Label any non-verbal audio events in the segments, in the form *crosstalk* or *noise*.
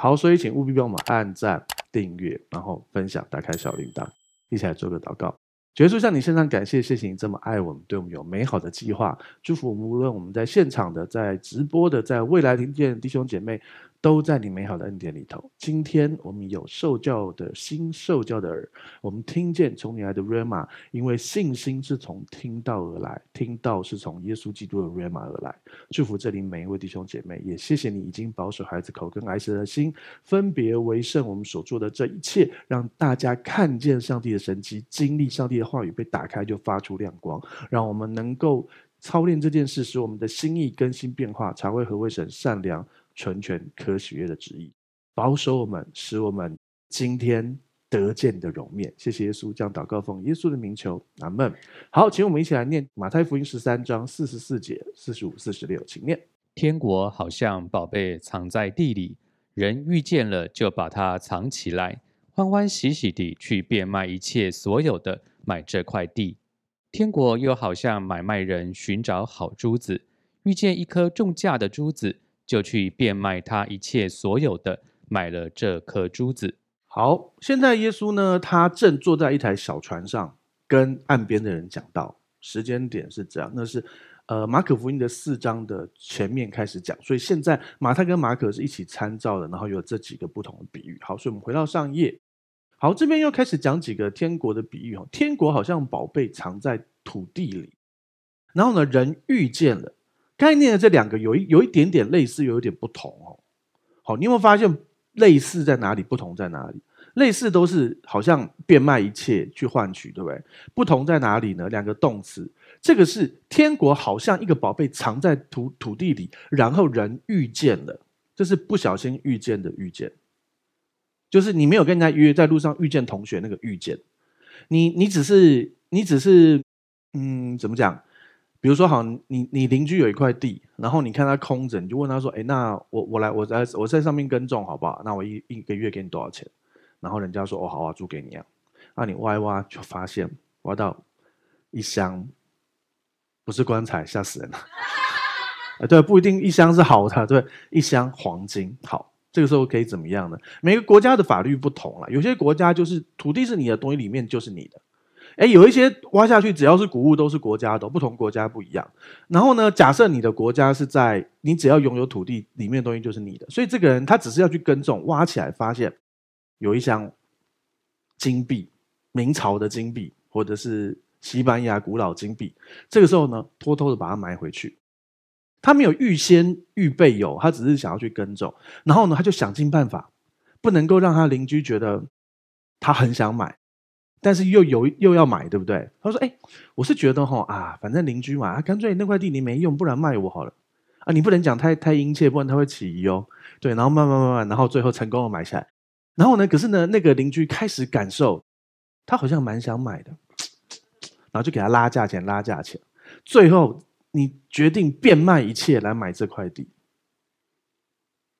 好，所以请务必帮我们按赞、订阅，然后分享，打开小铃铛，一起来做个祷告。结束向你献上感谢，谢谢你这么爱我们，对我们有美好的计划。祝福我们，无论我们在现场的、在直播的、在未来听见弟兄姐妹。都在你美好的恩典里头。今天我们有受教的心，受教的耳，我们听见从你来的 Rhema，因为信心是从听到而来，听到是从耶稣基督的 Rhema 而来。祝福这里每一位弟兄姐妹，也谢谢你已经保守孩子口跟孩子的心，分别为圣。我们所做的这一切，让大家看见上帝的神迹，经历上帝的话语被打开就发出亮光，让我们能够操练这件事，使我们的心意更新变化，才会何为神善良。纯全可喜悦的旨意，保守我们，使我们今天得见的容面。谢谢耶稣，将祷告奉耶稣的名求，阿门。好，请我们一起来念马太福音十三章四十四节、四十五、四十六，请念：天国好像宝贝藏在地里，人遇见了就把它藏起来，欢欢喜喜地去变卖一切所有的，买这块地。天国又好像买卖人寻找好珠子，遇见一颗重价的珠子。就去变卖他一切所有的，买了这颗珠子。好，现在耶稣呢，他正坐在一台小船上，跟岸边的人讲道。时间点是这样，那是呃马可福音的四章的前面开始讲，所以现在马太跟马可是一起参照的，然后有这几个不同的比喻。好，所以我们回到上页。好，这边又开始讲几个天国的比喻。哦，天国好像宝贝藏在土地里，然后呢，人遇见了。概念的这两个有一有一点点类似，有一点不同哦。好，你有没有发现类似在哪里，不同在哪里？类似都是好像变卖一切去换取，对不对？不同在哪里呢？两个动词，这个是天国好像一个宝贝藏在土土地里，然后人遇见了，这是不小心遇见的遇见，就是你没有跟人家约，在路上遇见同学那个遇见，你你只是你只是嗯，怎么讲？比如说，好，你你邻居有一块地，然后你看他空着，你就问他说：“哎，那我我来，我在我在上面耕种，好不好？那我一一个月给你多少钱？”然后人家说：“哦，好啊，租给你啊。”那你挖一挖，就发现挖到一箱，不是棺材，吓死人了。啊，*laughs* 对，不一定一箱是好的，对，一箱黄金。好，这个时候可以怎么样呢？每个国家的法律不同了，有些国家就是土地是你的东西，里面就是你的。诶，有一些挖下去，只要是谷物都是国家的，不同国家不一样。然后呢，假设你的国家是在你只要拥有土地里面的东西就是你的，所以这个人他只是要去耕种，挖起来发现有一箱金币，明朝的金币或者是西班牙古老金币，这个时候呢，偷偷的把它埋回去，他没有预先预备有，他只是想要去耕种，然后呢，他就想尽办法，不能够让他邻居觉得他很想买。但是又有又要买，对不对？他说：“哎，我是觉得哈啊，反正邻居嘛，啊，干脆那块地你没用，不然卖我好了啊！你不能讲太太殷切，不然他会起疑哦。对，然后慢慢慢慢，然后最后成功的买下来。然后呢，可是呢，那个邻居开始感受，他好像蛮想买的，然后就给他拉价钱，拉价钱。最后你决定变卖一切来买这块地，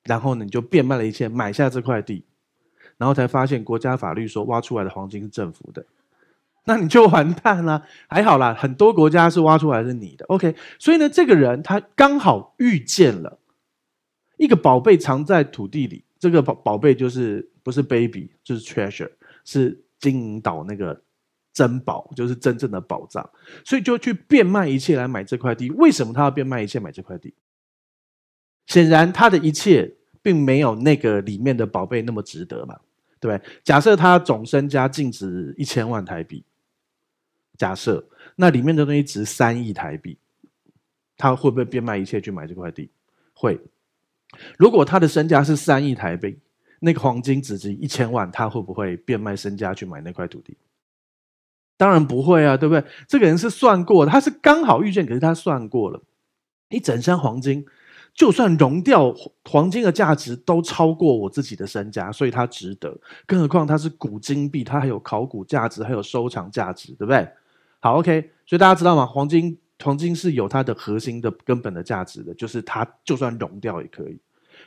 然后呢，你就变卖了一切买下这块地。”然后才发现国家法律说挖出来的黄金是政府的，那你就完蛋了。还好啦，很多国家是挖出来是你的。OK，所以呢，这个人他刚好遇见了一个宝贝藏在土地里，这个宝宝贝就是不是 baby，就是 treasure，是金银岛那个珍宝，就是真正的宝藏。所以就去变卖一切来买这块地。为什么他要变卖一切买这块地？显然他的一切并没有那个里面的宝贝那么值得嘛。对，假设他总身家净值一千万台币，假设那里面的东西值三亿台币，他会不会变卖一切去买这块地？会。如果他的身家是三亿台币，那个黄金只值一千万，他会不会变卖身家去买那块土地？当然不会啊，对不对？这个人是算过的，他是刚好遇见，可是他算过了，一整箱黄金。就算熔掉黄金的价值都超过我自己的身家，所以它值得。更何况它是古金币，它还有考古价值，还有收藏价值，对不对？好，OK。所以大家知道吗？黄金，黄金是有它的核心的根本的价值的，就是它就算熔掉也可以。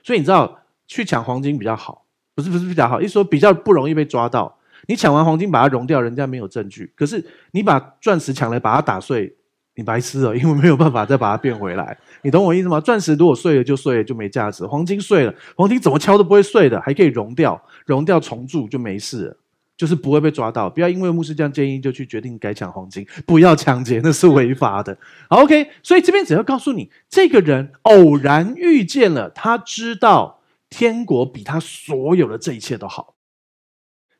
所以你知道去抢黄金比较好，不是不是比较好，一说比较不容易被抓到。你抢完黄金把它熔掉，人家没有证据。可是你把钻石抢来把它打碎，你白痴了，*laughs* 因为没有办法再把它变回来。你懂我意思吗？钻石如果碎了就碎了，就没价值；黄金碎了，黄金怎么敲都不会碎的，还可以熔掉，熔掉重铸就没事了，就是不会被抓到。不要因为牧师这样建议就去决定改抢黄金，不要抢劫，那是违法的。好，OK，所以这边只要告诉你，这个人偶然遇见了，他知道天国比他所有的这一切都好，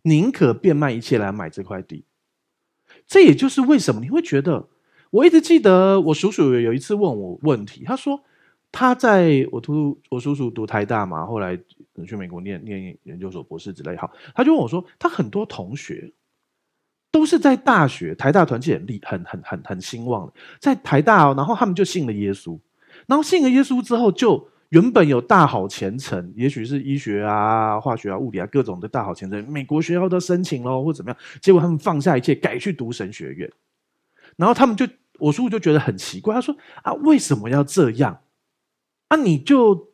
宁可变卖一切来买这块地。这也就是为什么你会觉得。我一直记得我叔叔有一次问我问题，他说他在我读我叔叔读台大嘛，后来去美国念念研究所、博士之类，好，他就问我说，他很多同学都是在大学台大团契很厉很很很很兴旺的，在台大，然后他们就信了耶稣，然后信了耶稣之后，就原本有大好前程，也许是医学啊、化学啊、物理啊各种的大好前程，美国学校都申请了或怎么样，结果他们放下一切，改去读神学院，然后他们就。我叔叔就觉得很奇怪，他说：“啊，为什么要这样？啊，你就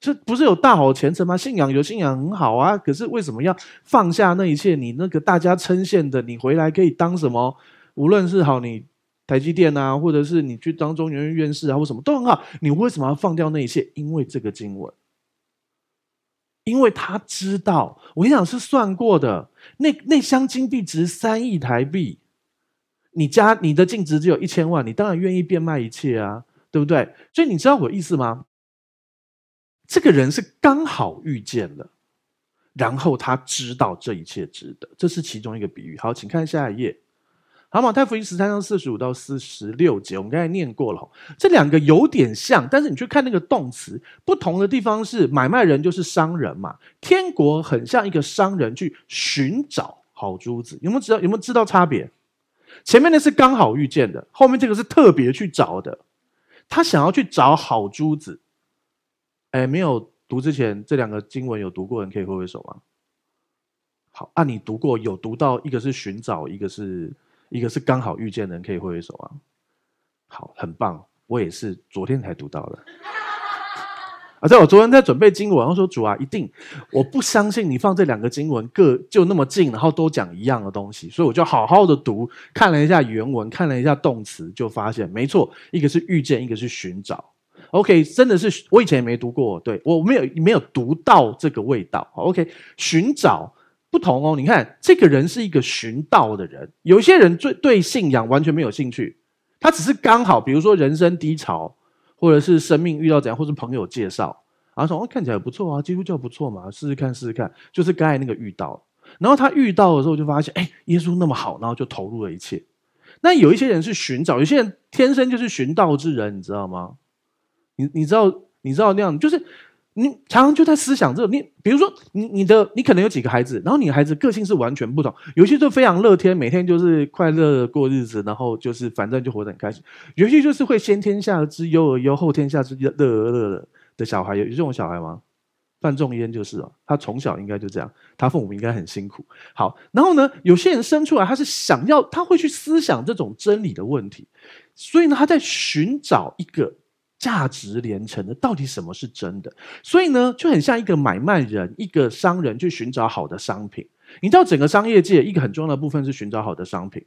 这不是有大好前程吗？信仰有信仰很好啊，可是为什么要放下那一切？你那个大家称羡的，你回来可以当什么？无论是好，你台积电啊，或者是你去当中研院院士啊，或什么都很好。你为什么要放掉那一切？因为这个经文，因为他知道，我跟你讲是算过的，那那箱金币值三亿台币。”你家你的净值只有一千万，你当然愿意变卖一切啊，对不对？所以你知道我意思吗？这个人是刚好遇见了，然后他知道这一切值得，这是其中一个比喻。好，请看下一页。好，马太福音十三章四十五到四十六节，我们刚才念过了。这两个有点像，但是你去看那个动词，不同的地方是买卖人就是商人嘛。天国很像一个商人去寻找好珠子，有没有知道？有没有知道差别？前面那是刚好遇见的，后面这个是特别去找的。他想要去找好珠子。哎，没有读之前这两个经文有读过人可以挥挥手吗？好，按、啊、你读过有读到一个是寻找，一个是一个是刚好遇见的人可以挥挥手啊。好，很棒，我也是昨天才读到的。在我昨天在准备经文，然后说主啊，一定，我不相信你放这两个经文各就那么近，然后都讲一样的东西，所以我就好好的读，看了一下原文，看了一下动词，就发现没错，一个是遇见，一个是寻找。OK，真的是我以前也没读过，对，我没有没有读到这个味道。OK，寻找不同哦，你看这个人是一个寻道的人，有些人对对信仰完全没有兴趣，他只是刚好，比如说人生低潮。或者是生命遇到怎样，或是朋友介绍，然后说哦，看起来不错啊，基督教不错嘛，试试看试试看，就是刚才那个遇到，然后他遇到的时候就发现，哎，耶稣那么好，然后就投入了一切。那有一些人是寻找，有些人天生就是寻道之人，你知道吗？你你知道你知道那样就是。你常常就在思想这个，你比如说，你你的你可能有几个孩子，然后你的孩子个性是完全不同，有些就非常乐天，每天就是快乐过日子，然后就是反正就活得很开心；有些就是会先天下之忧而忧，后天下之乐而乐的小孩，有有这种小孩吗？范仲淹就是啊，他从小应该就这样，他父母应该很辛苦。好，然后呢，有些人生出来他是想要，他会去思想这种真理的问题，所以呢，他在寻找一个。价值连城的，到底什么是真的？所以呢，就很像一个买卖人，一个商人去寻找好的商品。你知道，整个商业界一个很重要的部分是寻找好的商品。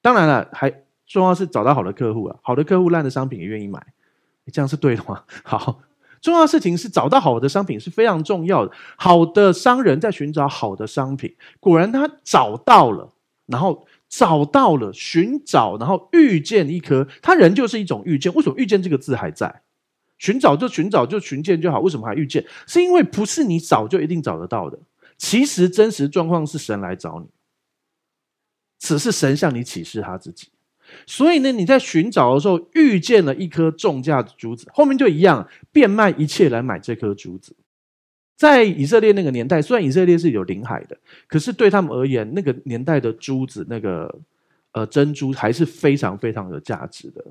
当然了，还重要是找到好的客户啊，好的客户烂的商品也愿意买，这样是对的吗？*laughs* 好，重要的事情是找到好的商品是非常重要的。好的商人在寻找好的商品，果然他找到了，然后。找到了，寻找，然后遇见一颗，他人就是一种遇见。为什么遇见这个字还在？寻找就寻找，就寻见就好。为什么还遇见？是因为不是你找就一定找得到的。其实真实状况是神来找你，只是神向你启示他自己。所以呢，你在寻找的时候遇见了一颗重价的珠子，后面就一样，变卖一切来买这颗珠子。在以色列那个年代，虽然以色列是有领海的，可是对他们而言，那个年代的珠子，那个呃珍珠还是非常非常有价值的。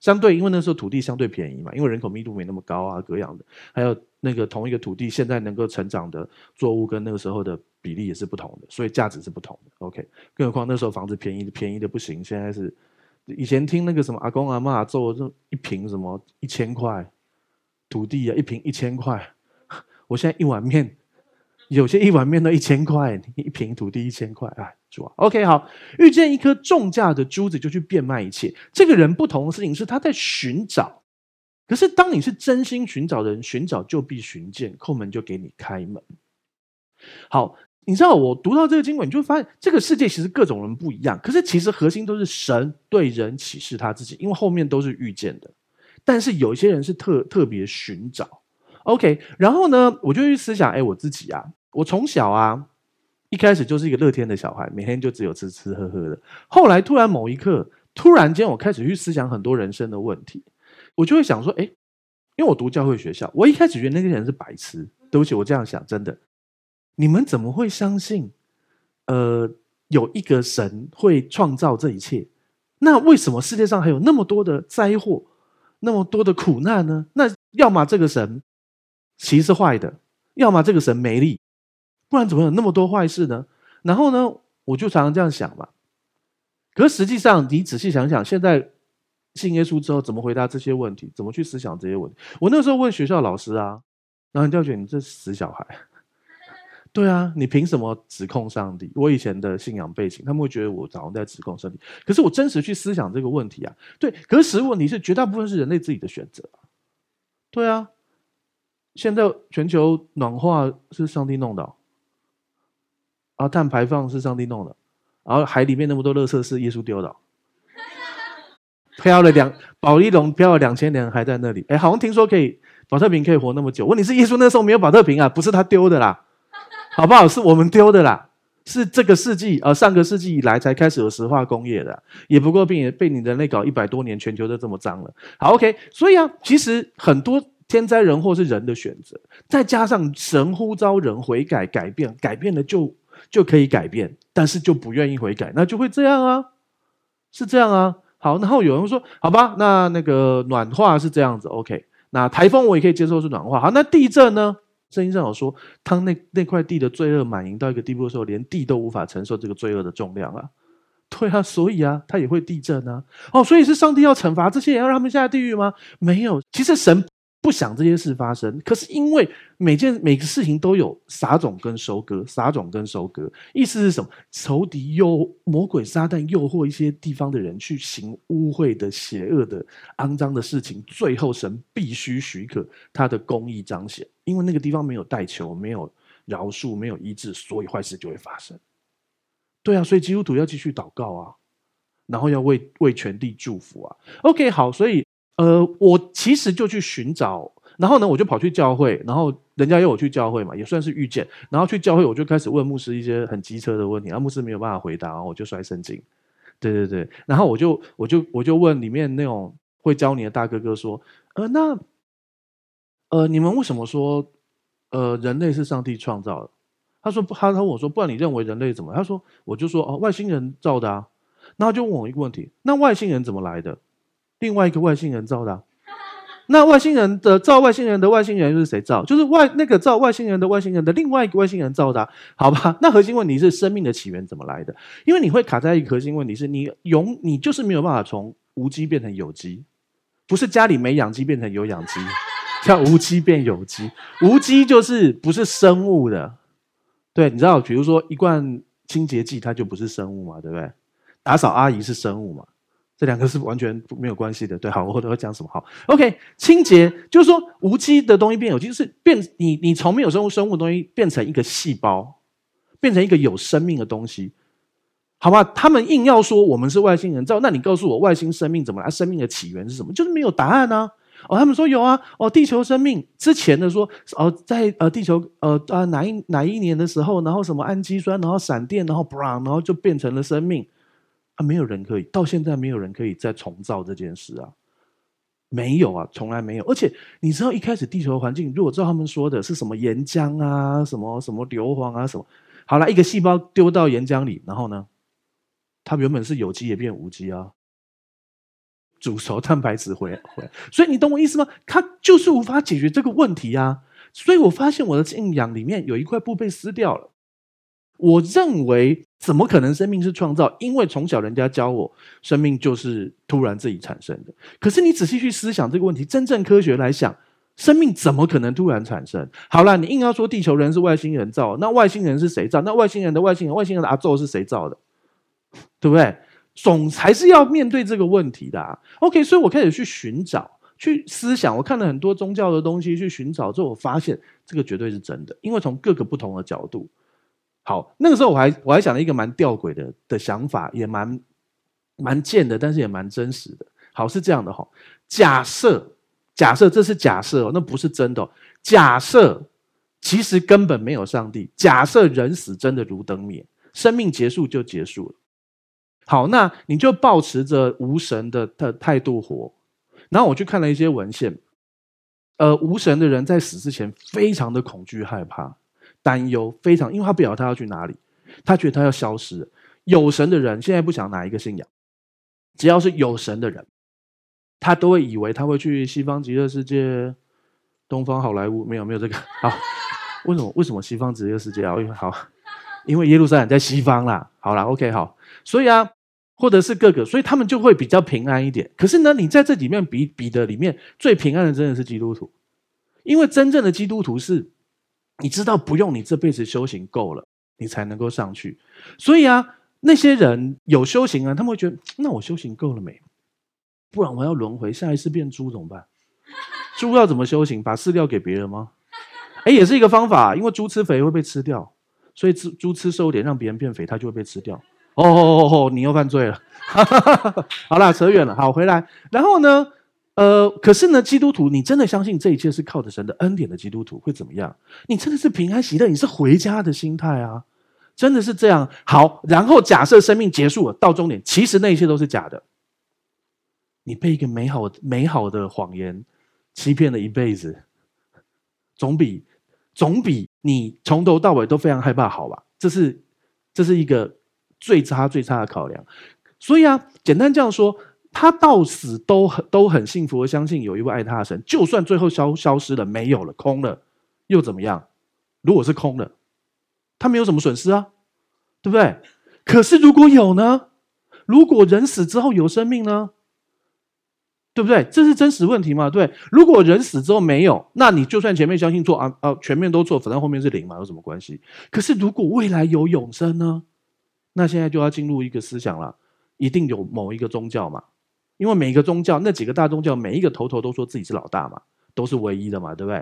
相对，因为那时候土地相对便宜嘛，因为人口密度没那么高啊，各样的，还有那个同一个土地现在能够成长的作物跟那个时候的比例也是不同的，所以价值是不同的。OK，更何况那时候房子便宜便宜的不行，现在是以前听那个什么阿公阿嬷做这一坪什么一千块土地啊，一坪一千块。我现在一碗面有些一碗面都一千块，一坪土地一千块，哎，主啊，OK，好，遇见一颗重价的珠子，就去变卖一切。这个人不同的事情是他在寻找，可是当你是真心寻找的人，寻找就必寻见，叩门就给你开门。好，你知道我读到这个经文，你就会发现这个世界其实各种人不一样，可是其实核心都是神对人启示他自己，因为后面都是遇见的。但是有一些人是特特别寻找，OK，然后呢，我就去思想，哎，我自己啊，我从小啊，一开始就是一个乐天的小孩，每天就只有吃吃喝喝的。后来突然某一刻，突然间我开始去思想很多人生的问题，我就会想说，哎，因为我读教会学校，我一开始觉得那些人是白痴，对不起，我这样想，真的，你们怎么会相信，呃，有一个神会创造这一切？那为什么世界上还有那么多的灾祸？那么多的苦难呢？那要么这个神其实是坏的，要么这个神没力，不然怎么有那么多坏事呢？然后呢，我就常常这样想嘛。可实际上，你仔细想想，现在信耶稣之后，怎么回答这些问题？怎么去思想这些问题？我那时候问学校老师啊，然后人家觉得你这死小孩。*laughs* 对啊，你凭什么指控上帝？我以前的信仰背景，他们会觉得我好像在指控上帝。可是我真实去思想这个问题啊，对，可是实问题是绝大部分是人类自己的选择。对啊，现在全球暖化是上帝弄的，啊，碳排放是上帝弄的，然后海里面那么多垃圾是耶稣丢的，*laughs* 漂了两保利龙漂了两千年还在那里，哎，好像听说可以宝特瓶可以活那么久。问题是耶稣那时候没有宝特瓶啊，不是他丢的啦。*laughs* 好不好？是我们丢的啦，是这个世纪呃上个世纪以来才开始有石化工业的，也不过被被你人类搞一百多年，全球都这么脏了。好，OK，所以啊，其实很多天灾人祸是人的选择，再加上神呼召人悔改改变，改变了就就可以改变，但是就不愿意悔改，那就会这样啊，是这样啊。好，然后有人说，好吧，那那个暖化是这样子，OK，那台风我也可以接受是暖化，好，那地震呢？圣经上有说，当那那块地的罪恶满盈到一个地步的时候，连地都无法承受这个罪恶的重量啊！对啊，所以啊，它也会地震啊！哦，所以是上帝要惩罚这些人，要让他们下地狱吗？没有，其实神。不想这些事发生，可是因为每件每个事情都有撒种跟收割，撒种跟收割，意思是什么？仇敌诱魔鬼撒旦诱惑一些地方的人去行污秽的、邪恶的、肮脏的事情，最后神必须许可他的公义彰显，因为那个地方没有代求，没有饶恕，没有医治，所以坏事就会发生。对啊，所以基督徒要继续祷告啊，然后要为为全地祝福啊。OK，好，所以。呃，我其实就去寻找，然后呢，我就跑去教会，然后人家约我去教会嘛，也算是遇见。然后去教会，我就开始问牧师一些很机车的问题，然后牧师没有办法回答，然后我就摔圣经。对对对，然后我就我就我就问里面那种会教你的大哥哥说，呃，那呃，你们为什么说呃人类是上帝创造的？他说，他他问我说，不然你认为人类怎么？他说我就说哦，外星人造的啊。然后就问我一个问题，那外星人怎么来的？另外一个外星人造的、啊，那外星人的造外星人的外星人又是谁造？就是外那个造外星人的外星人的另外一个外星人造的、啊，好吧？*laughs* 那核心问题是生命的起源怎么来的？因为你会卡在一个核心问题是你永你就是没有办法从无机变成有机，不是家里没养鸡变成有养鸡，*laughs* 叫无机变有机，无机就是不是生物的，对，你知道，比如说一罐清洁剂，它就不是生物嘛，对不对？打扫阿姨是生物嘛？这两个是完全没有关系的，对，好，我都会讲什么好？OK，清洁就是说无机的东西变有机，就是变你你从没有生物生物的东西变成一个细胞，变成一个有生命的东西，好吧？他们硬要说我们是外星人造，那你告诉我外星生命怎么来？生命的起源是什么？就是没有答案啊！哦，他们说有啊，哦，地球生命之前的说哦，在呃地球呃啊哪一哪一年的时候，然后什么氨基酸，然后闪电，然后 brown，然后就变成了生命。啊，没有人可以，到现在没有人可以再重造这件事啊，没有啊，从来没有。而且你知道，一开始地球环境，如果照他们说的是什么岩浆啊，什么什么硫磺啊，什么，好了，一个细胞丢到岩浆里，然后呢，它原本是有机也变无机啊，煮熟蛋白质回来回，所以你懂我意思吗？它就是无法解决这个问题啊。所以我发现我的信仰里面有一块布被撕掉了。我认为。怎么可能生命是创造？因为从小人家教我，生命就是突然自己产生的。可是你仔细去思想这个问题，真正科学来想，生命怎么可能突然产生？好了，你硬要说地球人是外星人造，那外星人是谁造？那外星人的外星人，外星人的阿祖是谁造的？对不对？总还是要面对这个问题的啊。OK，所以我开始去寻找、去思想。我看了很多宗教的东西，去寻找之后，我发现这个绝对是真的，因为从各个不同的角度。好，那个时候我还我还想了一个蛮吊诡的的想法，也蛮蛮贱的，但是也蛮真实的。好，是这样的哈，假设假设这是假设哦，那不是真的哦。假设其实根本没有上帝，假设人死真的如灯灭，生命结束就结束了。好，那你就抱持着无神的的态度活。然后我去看了一些文献，呃，无神的人在死之前非常的恐惧、害怕、担忧，非常，因为他不晓得他要去哪里，他觉得他要消失。有神的人现在不想哪一个信仰，只要是有神的人，他都会以为他会去西方极乐世界、东方好莱坞，没有没有这个。*laughs* 好，为什么为什么西方极乐世界啊？因为好，因为耶路撒冷在西方啦。好啦，OK，好。所以啊，或者是各个，所以他们就会比较平安一点。可是呢，你在这里面比比的里面最平安的，真的是基督徒，因为真正的基督徒是，你知道不用你这辈子修行够了，你才能够上去。所以啊，那些人有修行啊，他们会觉得，那我修行够了没？不然我要轮回，下一次变猪怎么办？猪要怎么修行？把饲料给别人吗？哎，也是一个方法，因为猪吃肥会被吃掉，所以猪猪吃瘦点，让别人变肥，它就会被吃掉。哦哦哦哦！你又犯罪了。*laughs* 好啦，扯远了。好，回来。然后呢？呃，可是呢，基督徒，你真的相信这一切是靠着神的恩典的基督徒会怎么样？你真的是平安喜乐，你是回家的心态啊，真的是这样。好，然后假设生命结束了，到终点，其实那一切都是假的。你被一个美好美好的谎言欺骗了一辈子，总比总比你从头到尾都非常害怕好吧？这是这是一个。最差最差的考量，所以啊，简单这样说，他到死都很都很幸福，相信有一位爱他的神，就算最后消消失了，没有了，空了，又怎么样？如果是空了，他没有什么损失啊，对不对？可是如果有呢？如果人死之后有生命呢？对不对？这是真实问题嘛？对，如果人死之后没有，那你就算前面相信错啊啊，全面都错，反正后面是零嘛，有什么关系？可是如果未来有永生呢？那现在就要进入一个思想了，一定有某一个宗教嘛，因为每一个宗教那几个大宗教，每一个头头都说自己是老大嘛，都是唯一的嘛，对不对？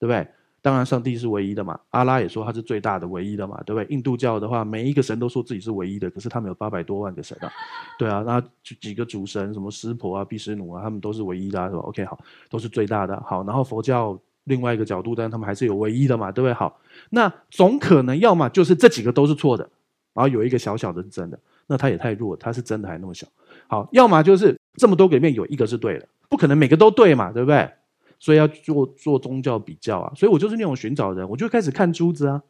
对不对？当然上帝是唯一的嘛，阿拉也说他是最大的唯一的嘛，对不对？印度教的话，每一个神都说自己是唯一的，可是他们有八百多万个神啊，对啊，那几个主神什么湿婆啊、毗湿奴啊，他们都是唯一的，啊，是吧？OK，好，都是最大的。好，然后佛教另外一个角度，但他们还是有唯一的嘛，对不对？好，那总可能要么就是这几个都是错的。然后有一个小小的是真的，那他也太弱，他是真的还那么小。好，要么就是这么多个里面有一个是对的，不可能每个都对嘛，对不对？所以要做做宗教比较啊。所以我就是那种寻找人，我就开始看珠子啊，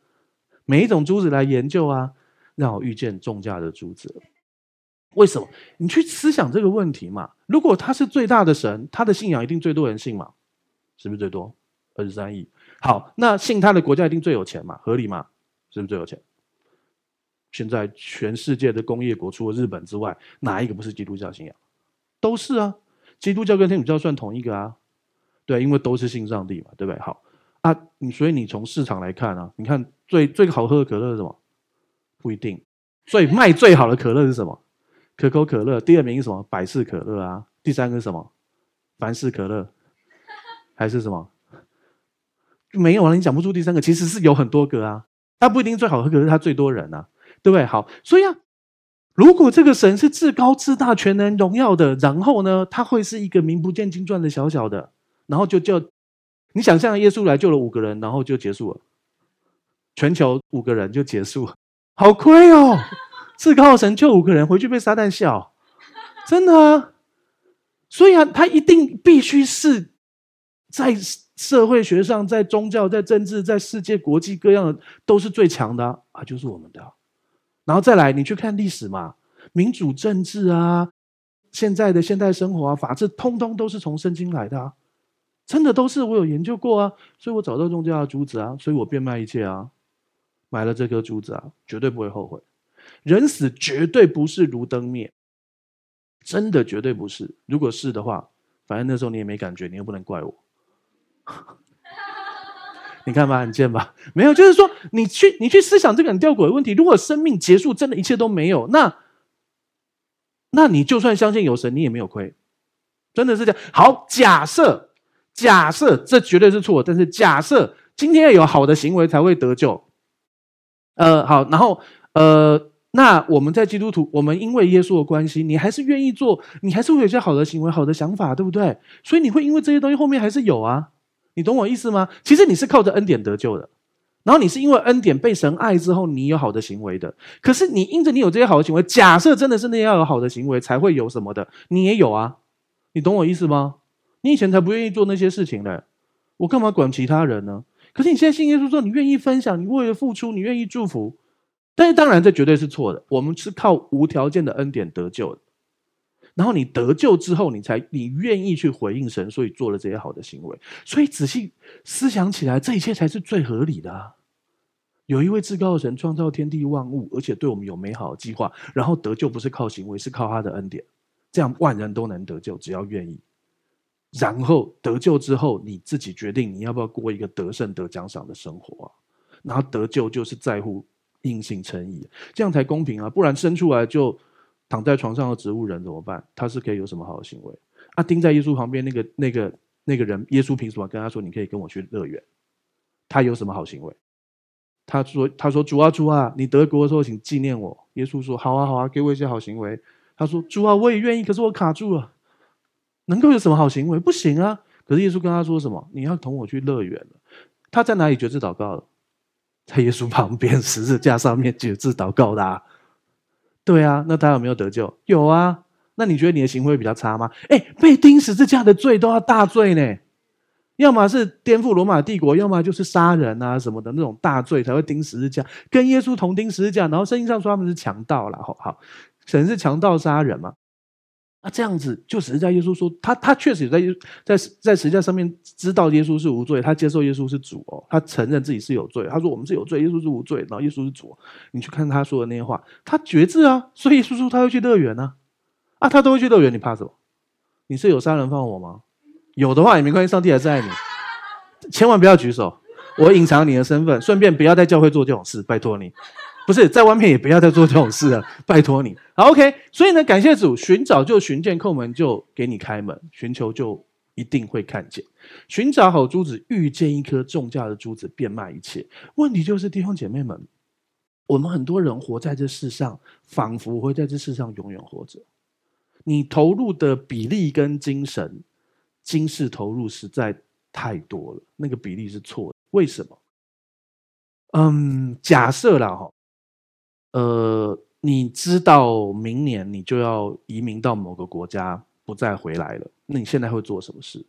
每一种珠子来研究啊，让我遇见重价的珠子。为什么？你去思想这个问题嘛。如果他是最大的神，他的信仰一定最多人信嘛，是不是最多？二十三亿。好，那信他的国家一定最有钱嘛，合理吗？是不是最有钱？现在全世界的工业国，除了日本之外，哪一个不是基督教信仰？都是啊，基督教跟天主教算同一个啊，对，因为都是信上帝嘛，对不对？好啊，你所以你从市场来看啊，你看最最好喝的可乐是什么？不一定，最卖最好的可乐是什么？*laughs* 可口可乐。第二名是什么？百事可乐啊。第三个是什么？凡士可乐，还是什么？没有了，你讲不出第三个，其实是有很多个啊，它不一定最好喝，可是它最多人啊。对不对？好，所以啊，如果这个神是至高至大、全能荣耀的，然后呢，他会是一个名不见经传的小小的，然后就叫你想象耶稣来救了五个人，然后就结束了，全球五个人就结束了，好亏哦！至高神救五个人回去被撒旦笑，真的啊！所以啊，他一定必须是在社会学上、在宗教、在政治、在世界国际各样的都是最强的，啊就是我们的。然后再来，你去看历史嘛，民主政治啊，现在的现代生活啊，法治，通通都是从圣经来的啊，真的都是我有研究过啊，所以我找到宗教的珠子啊，所以我变卖一切啊，买了这颗珠子啊，绝对不会后悔。人死绝对不是如灯灭，真的绝对不是。如果是的话，反正那时候你也没感觉，你又不能怪我。你看吧，很贱吧？*laughs* 没有，就是说你去你去思想这个很吊诡的问题。如果生命结束，真的一切都没有，那那你就算相信有神，你也没有亏，真的是这样。好，假设假设这绝对是错，但是假设今天要有好的行为才会得救。呃，好，然后呃，那我们在基督徒，我们因为耶稣的关系，你还是愿意做，你还是会有些好的行为、好的想法，对不对？所以你会因为这些东西后面还是有啊。你懂我意思吗？其实你是靠着恩典得救的，然后你是因为恩典被神爱之后，你有好的行为的。可是你因着你有这些好的行为，假设真的是那样有好的行为才会有什么的，你也有啊。你懂我意思吗？你以前才不愿意做那些事情嘞，我干嘛管其他人呢？可是你现在信耶稣之后，你愿意分享，你为了付出，你愿意祝福。但是当然，这绝对是错的。我们是靠无条件的恩典得救的。然后你得救之后，你才你愿意去回应神，所以做了这些好的行为。所以仔细思想起来，这一切才是最合理的啊。有一位至高的神创造天地万物，而且对我们有美好的计划。然后得救不是靠行为，是靠他的恩典。这样万人都能得救，只要愿意。然后得救之后，你自己决定你要不要过一个得胜得奖赏的生活啊。然后得救就是在乎因信称义，这样才公平啊。不然生出来就。躺在床上的植物人怎么办？他是可以有什么好的行为？啊，钉在耶稣旁边那个、那个、那个人，耶稣凭什么跟他说：“你可以跟我去乐园？”他有什么好行为？他说：“他说主啊主啊，你得国的时候请纪念我。”耶稣说：“好啊好啊，给我一些好行为。”他说：“主啊，我也愿意，可是我卡住了，能够有什么好行为？不行啊！”可是耶稣跟他说什么？你要同我去乐园。他在哪里决志祷告了？在耶稣旁边十字架上面决志祷告的啊。对啊，那他有没有得救？有啊。那你觉得你的行为比较差吗？哎，被钉十字架的罪都要大罪呢，要么是颠覆罗马帝国，要么就是杀人啊什么的那种大罪才会钉十字架，跟耶稣同钉十字架。然后圣经上说他们是强盗了，好好，神是强盗杀人嘛。那、这样子，就只是在耶稣说他，他确实也在在在实在上面知道耶稣是无罪，他接受耶稣是主哦，他承认自己是有罪。他说我们是有罪，耶稣是无罪，然后耶稣是主。你去看他说的那些话，他决志啊，所以耶稣说他会去乐园啊，啊，他都会去乐园，你怕什么？你是有杀人放火吗？有的话也没关系，上帝还是爱你，千万不要举手，我隐藏你的身份，顺便不要在教会做这种事，拜托你。不是在外面也不要再做这种事了，*laughs* 拜托你。好，OK。所以呢，感谢主，寻找就寻见，叩门就给你开门，寻求就一定会看见。寻找好珠子，遇见一颗重价的珠子，变卖一切。问题就是弟兄姐妹们，我们很多人活在这世上，仿佛会在这世上永远活着。你投入的比例跟精神、今世投入实在太多了，那个比例是错的。为什么？嗯，假设了哈。呃，你知道明年你就要移民到某个国家，不再回来了。那你现在会做什么事？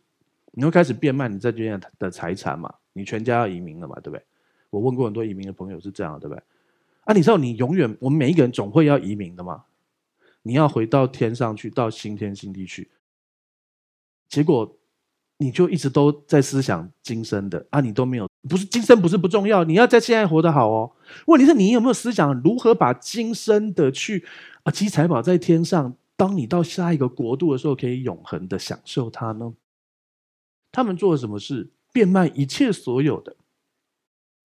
你会开始变卖你在这边的财产嘛？你全家要移民了嘛？对不对？我问过很多移民的朋友是这样，对不对？啊，你知道你永远，我们每一个人总会要移民的嘛？你要回到天上去，到新天新地去。结果。你就一直都在思想今生的啊，你都没有，不是今生不是不重要，你要在现在活得好哦。问题是你有没有思想如何把今生的去啊积财宝在天上，当你到下一个国度的时候，可以永恒的享受它呢？他们做了什么事？变卖一切所有的，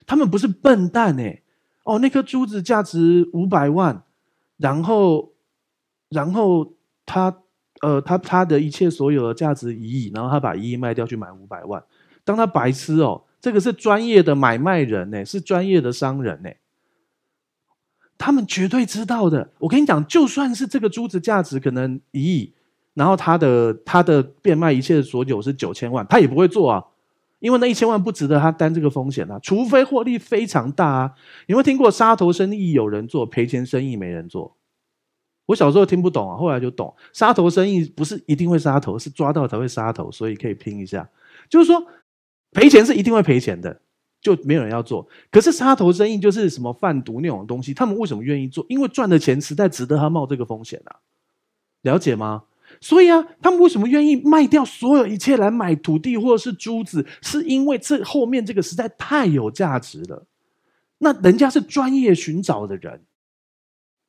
他们不是笨蛋哎，哦，那颗珠子价值五百万，然后，然后他。呃，他他的一切所有的价值一亿，然后他把一亿卖掉去买五百万，当他白痴哦，这个是专业的买卖人呢，是专业的商人呢，他们绝对知道的。我跟你讲，就算是这个珠子价值可能一亿，然后他的他的变卖一切的所有是九千万，他也不会做啊，因为那一千万不值得他担这个风险啊，除非获利非常大啊。有没有听过杀头生意有人做，赔钱生意没人做？我小时候听不懂啊，后来就懂。杀头生意不是一定会杀头，是抓到才会杀头，所以可以拼一下。就是说，赔钱是一定会赔钱的，就没有人要做。可是杀头生意就是什么贩毒那种东西，他们为什么愿意做？因为赚的钱实在值得他冒这个风险啊，了解吗？所以啊，他们为什么愿意卖掉所有一切来买土地或者是珠子？是因为这后面这个实在太有价值了。那人家是专业寻找的人。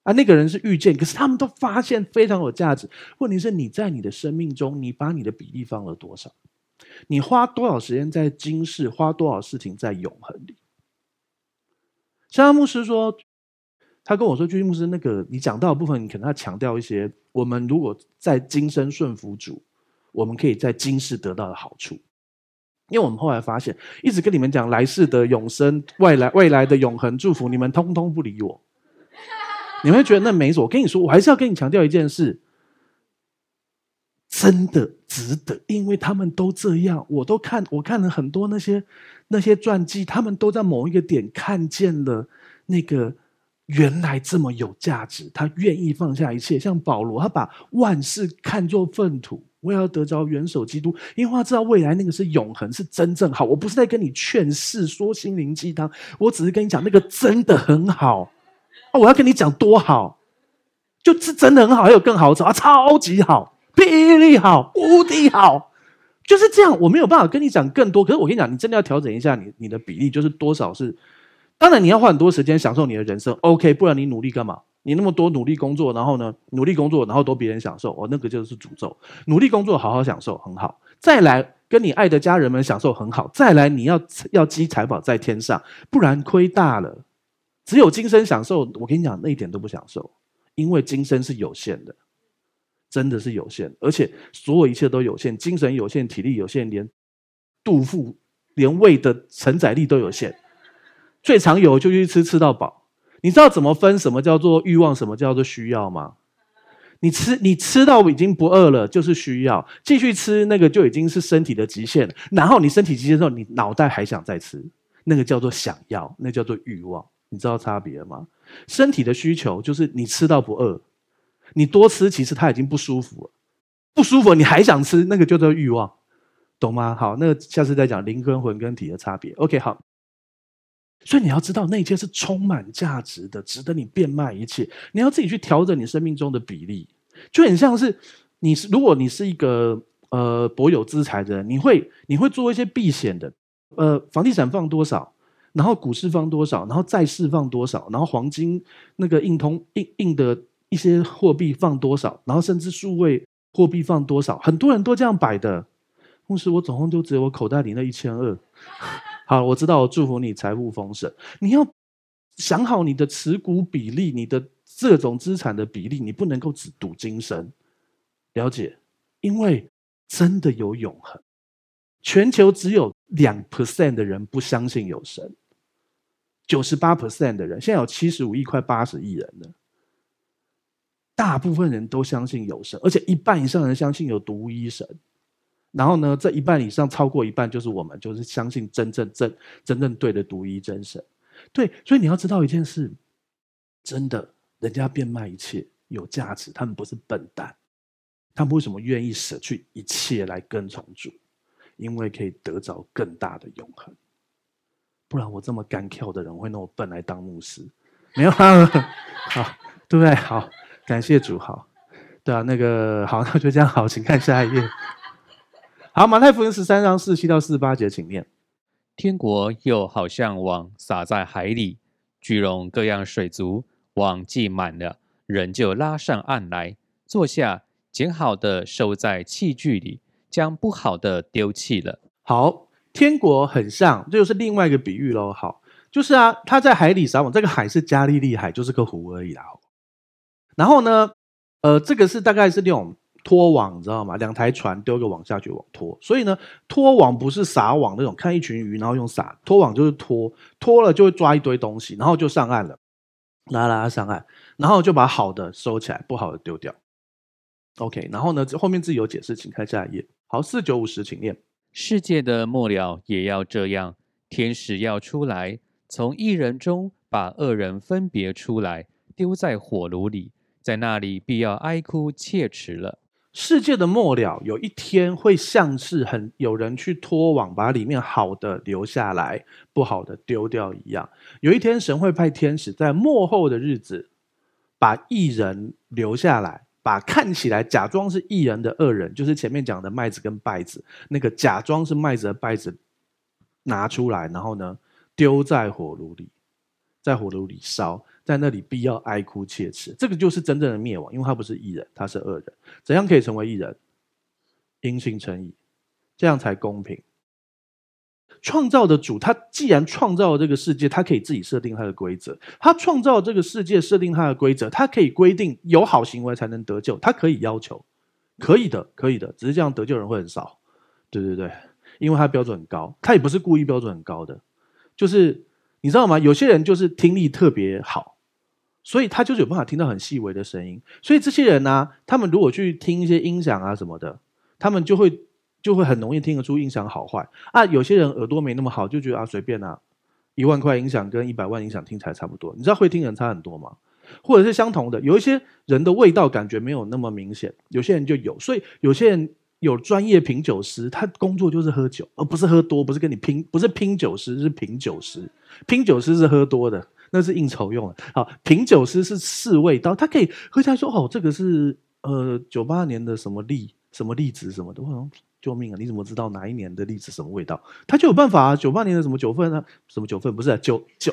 啊，那个人是遇见，可是他们都发现非常有价值。问题是，你在你的生命中，你把你的比例放了多少？你花多少时间在今世，花多少事情在永恒里。像牧师说，他跟我说，居牧师，那个你讲到的部分，你可能要强调一些，我们如果在今生顺服主，我们可以在今世得到的好处。因为我们后来发现，一直跟你们讲来世的永生、未来未来的永恒祝福，你们通通不理我。你会觉得那没什么。我跟你说，我还是要跟你强调一件事，真的值得，因为他们都这样。我都看，我看了很多那些那些传记，他们都在某一个点看见了那个原来这么有价值，他愿意放下一切。像保罗，他把万事看作粪土。我也要得着元首基督，因为他知道未来那个是永恒，是真正好。我不是在跟你劝世说心灵鸡汤，我只是跟你讲那个真的很好。啊，我要跟你讲多好，就是真的很好，还有更好的啊，超级好，霹雳好，无敌好，就是这样。我没有办法跟你讲更多，可是我跟你讲，你真的要调整一下你你的比例，就是多少是。当然你要花很多时间享受你的人生，OK，不然你努力干嘛？你那么多努力工作，然后呢，努力工作，然后都别人享受，哦，那个就是诅咒。努力工作，好好享受，很好。再来跟你爱的家人们享受，很好。再来你要要积财宝在天上，不然亏大了。只有今生享受，我跟你讲，那一点都不享受，因为今生是有限的，真的是有限，而且所有一切都有限，精神有限，体力有限，连肚腹连胃的承载力都有限。最常有就去吃，吃到饱。你知道怎么分什么叫做欲望，什么叫做需要吗？你吃，你吃到已经不饿了，就是需要；继续吃那个就已经是身体的极限了。然后你身体极限之后，你脑袋还想再吃，那个叫做想要，那叫做欲望。你知道差别吗？身体的需求就是你吃到不饿，你多吃其实它已经不舒服了，不舒服你还想吃，那个叫做欲望，懂吗？好，那下次再讲灵跟魂跟体的差别。OK，好。所以你要知道，那一切是充满价值的，值得你变卖一切。你要自己去调整你生命中的比例，就很像是你是，如果你是一个呃博有资财的人，你会你会做一些避险的，呃，房地产放多少，然后股市放多少，然后债市放多少，然后黄金那个硬通硬硬的一些货币放多少，然后甚至数位货币放多少，很多人都这样摆的。同时，我总共就只有我口袋里那一千二。*laughs* 好，我知道，我祝福你财富丰盛。你要想好你的持股比例，你的这种资产的比例，你不能够只赌今生。了解？因为真的有永恒。全球只有两 percent 的人不相信有神，九十八 percent 的人，现在有七十五亿、快八十亿人了。大部分人都相信有神，而且一半以上人相信有独一神。然后呢，这一半以上超过一半就是我们，就是相信真正真真正对的独一真神。对，所以你要知道一件事，真的，人家变卖一切有价值，他们不是笨蛋，他们为什么愿意舍去一切来跟从主？因为可以得着更大的永恒。不然我这么干跳的人会那么笨来当牧师？没有啊，好，对不对？好，感谢主，好，对啊，那个好，那就这样，好，请看下一页。好，马太福音十三章四十七到四十八节，请念。天国又好像网撒在海里，聚拢各样水族，网既满了，人就拉上岸来，坐下，捡好的收在器具里，将不好的丢弃了。好，天国很像，这就是另外一个比喻喽。好，就是啊，他在海里撒网，这个海是加利利海，就是个湖而已啦。然后呢，呃，这个是大概是那种。拖网，你知道吗？两台船丢个网下去，网拖。所以呢，拖网不是撒网那种，看一群鱼然后用撒。拖网就是拖，拖了就会抓一堆东西，然后就上岸了，拉拉上岸，然后就把好的收起来，不好的丢掉。OK，然后呢，后面自己有解释，请看下一页。好，四九五十，请念。世界的末了也要这样，天使要出来，从一人中把恶人分别出来，丢在火炉里，在那里必要哀哭切齿了。世界的末了，有一天会像是很有人去拖网，把里面好的留下来，不好的丢掉一样。有一天，神会派天使在末后的日子，把义人留下来，把看起来假装是异人的恶人，就是前面讲的麦子跟稗子，那个假装是麦子的稗子拿出来，然后呢，丢在火炉里，在火炉里烧。在那里必要哀哭切齿，这个就是真正的灭亡，因为他不是义人，他是恶人。怎样可以成为义人？因信称义，这样才公平。创造的主，他既然创造了这个世界，他可以自己设定他的规则。他创造这个世界，设定他的规则，他可以规定有好行为才能得救，他可以要求，可以的，可以的。只是这样得救人会很少，对对对，因为他标准很高，他也不是故意标准很高的，就是你知道吗？有些人就是听力特别好，所以他就是有办法听到很细微的声音。所以这些人呢、他们如果去听一些音响啊什么的，他们就会。就会很容易听得出音响好坏啊！有些人耳朵没那么好，就觉得啊随便啊，一万块音响跟一百万音响听起来差不多。你知道会听人差很多吗？或者是相同的，有一些人的味道感觉没有那么明显，有些人就有。所以有些人有专业品酒师，他工作就是喝酒，而不是喝多，不是跟你拼，不是拼酒师，是品酒师。品酒师是喝多的，那是应酬用的。好，品酒师是试味道，他可以喝起来说哦，这个是呃九八年的什么荔什么荔枝什么的。救命啊！你怎么知道哪一年的荔枝什么味道？他就有办法啊。九八年的什么九份啊？什么九份？不是九九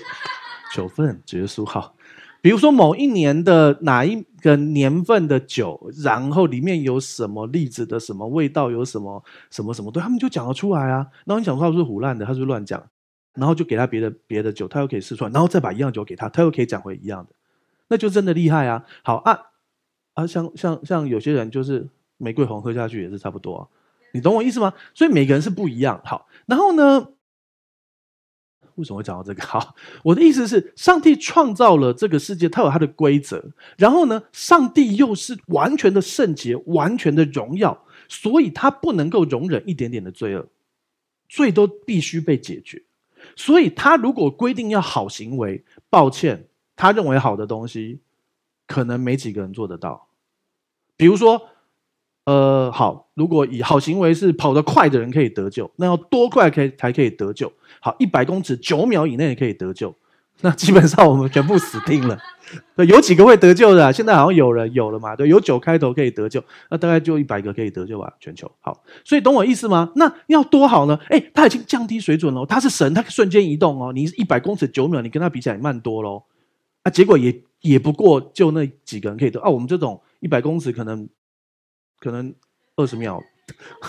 九份结束好。比如说某一年的哪一个年份的酒，然后里面有什么荔枝的什么味道，有什么什么什么对，他们就讲得出来啊。然后你讲他不是胡乱的，他是乱讲。然后就给他别的别的酒，他又可以试出来，然后再把一样酒给他，他又可以讲回一样的，那就真的厉害啊。好啊啊，像像像有些人就是玫瑰红喝下去也是差不多。你懂我意思吗？所以每个人是不一样。好，然后呢？为什么会讲到这个？*laughs* 好，我的意思是，上帝创造了这个世界，他有他的规则。然后呢，上帝又是完全的圣洁，完全的荣耀，所以他不能够容忍一点点的罪恶，罪都必须被解决。所以他如果规定要好行为，抱歉，他认为好的东西，可能没几个人做得到。比如说。呃，好，如果以好行为是跑得快的人可以得救，那要多快可以才可以得救？好，一百公尺九秒以内也可以得救，那基本上我们全部死定了。*laughs* 对，有几个会得救的？现在好像有人有了嘛？对，有九开头可以得救，那大概就一百个可以得救吧？全球好，所以懂我意思吗？那要多好呢？哎，他已经降低水准了，他是神，他瞬间移动哦。你一百公尺九秒，你跟他比起来慢多喽。啊，结果也也不过就那几个人可以得啊。我们这种一百公尺可能。可能二十秒，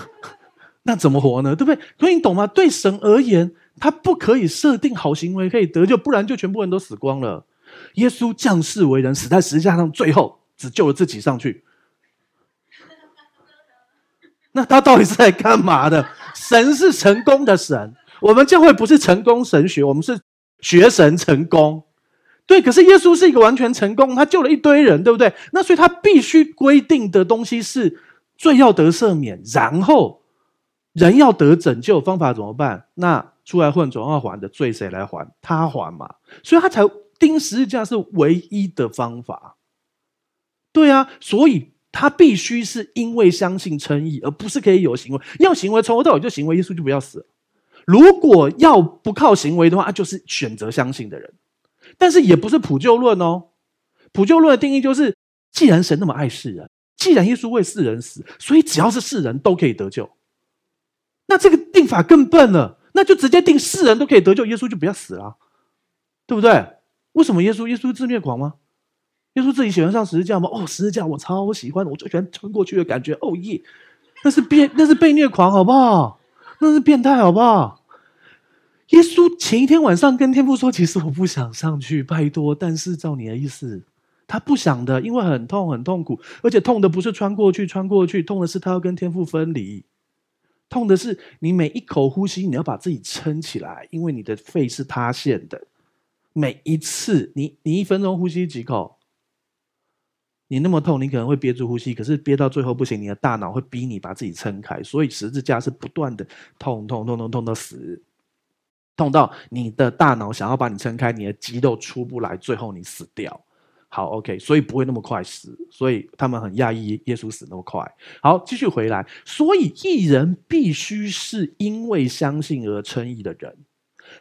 *laughs* 那怎么活呢？对不对？所以你懂吗？对神而言，他不可以设定好行为可以得救，不然就全部人都死光了。耶稣降世为人，死在十字架上，最后只救了自己上去。*laughs* 那他到底是在干嘛的？神是成功的神，我们教会不是成功神学，我们是学神成功。对，可是耶稣是一个完全成功，他救了一堆人，对不对？那所以他必须规定的东西是罪要得赦免，然后人要得拯救，方法怎么办？那出来混总要还的罪谁来还？他还嘛？所以他才钉十字架是唯一的方法。对啊，所以他必须是因为相信称义，而不是可以有行为。要行为从头到尾就行为，耶稣就不要死。如果要不靠行为的话，就是选择相信的人。但是也不是普救论哦，普救论的定义就是，既然神那么爱世人，既然耶稣为世人死，所以只要是世人都可以得救。那这个定法更笨了，那就直接定世人都可以得救，耶稣就不要死了，对不对？为什么耶稣？耶稣自虐狂吗？耶稣自己喜欢上十字架吗？哦，十字架我超喜欢，我最喜欢穿过去的感觉。哦耶，那是变，那是被虐狂，好不好？那是变态，好不好？耶稣前一天晚上跟天父说：“其实我不想上去，拜托。但是照你的意思，他不想的，因为很痛，很痛苦，而且痛的不是穿过去，穿过去，痛的是他要跟天父分离，痛的是你每一口呼吸，你要把自己撑起来，因为你的肺是塌陷的。每一次，你你一分钟呼吸几口？你那么痛，你可能会憋住呼吸，可是憋到最后不行，你的大脑会逼你把自己撑开，所以十字架是不断的痛，痛，痛，痛，痛到死。”痛到你的大脑想要把你撑开，你的肌肉出不来，最后你死掉。好，OK，所以不会那么快死，所以他们很讶异耶稣死那么快。好，继续回来，所以艺人必须是因为相信而称义的人。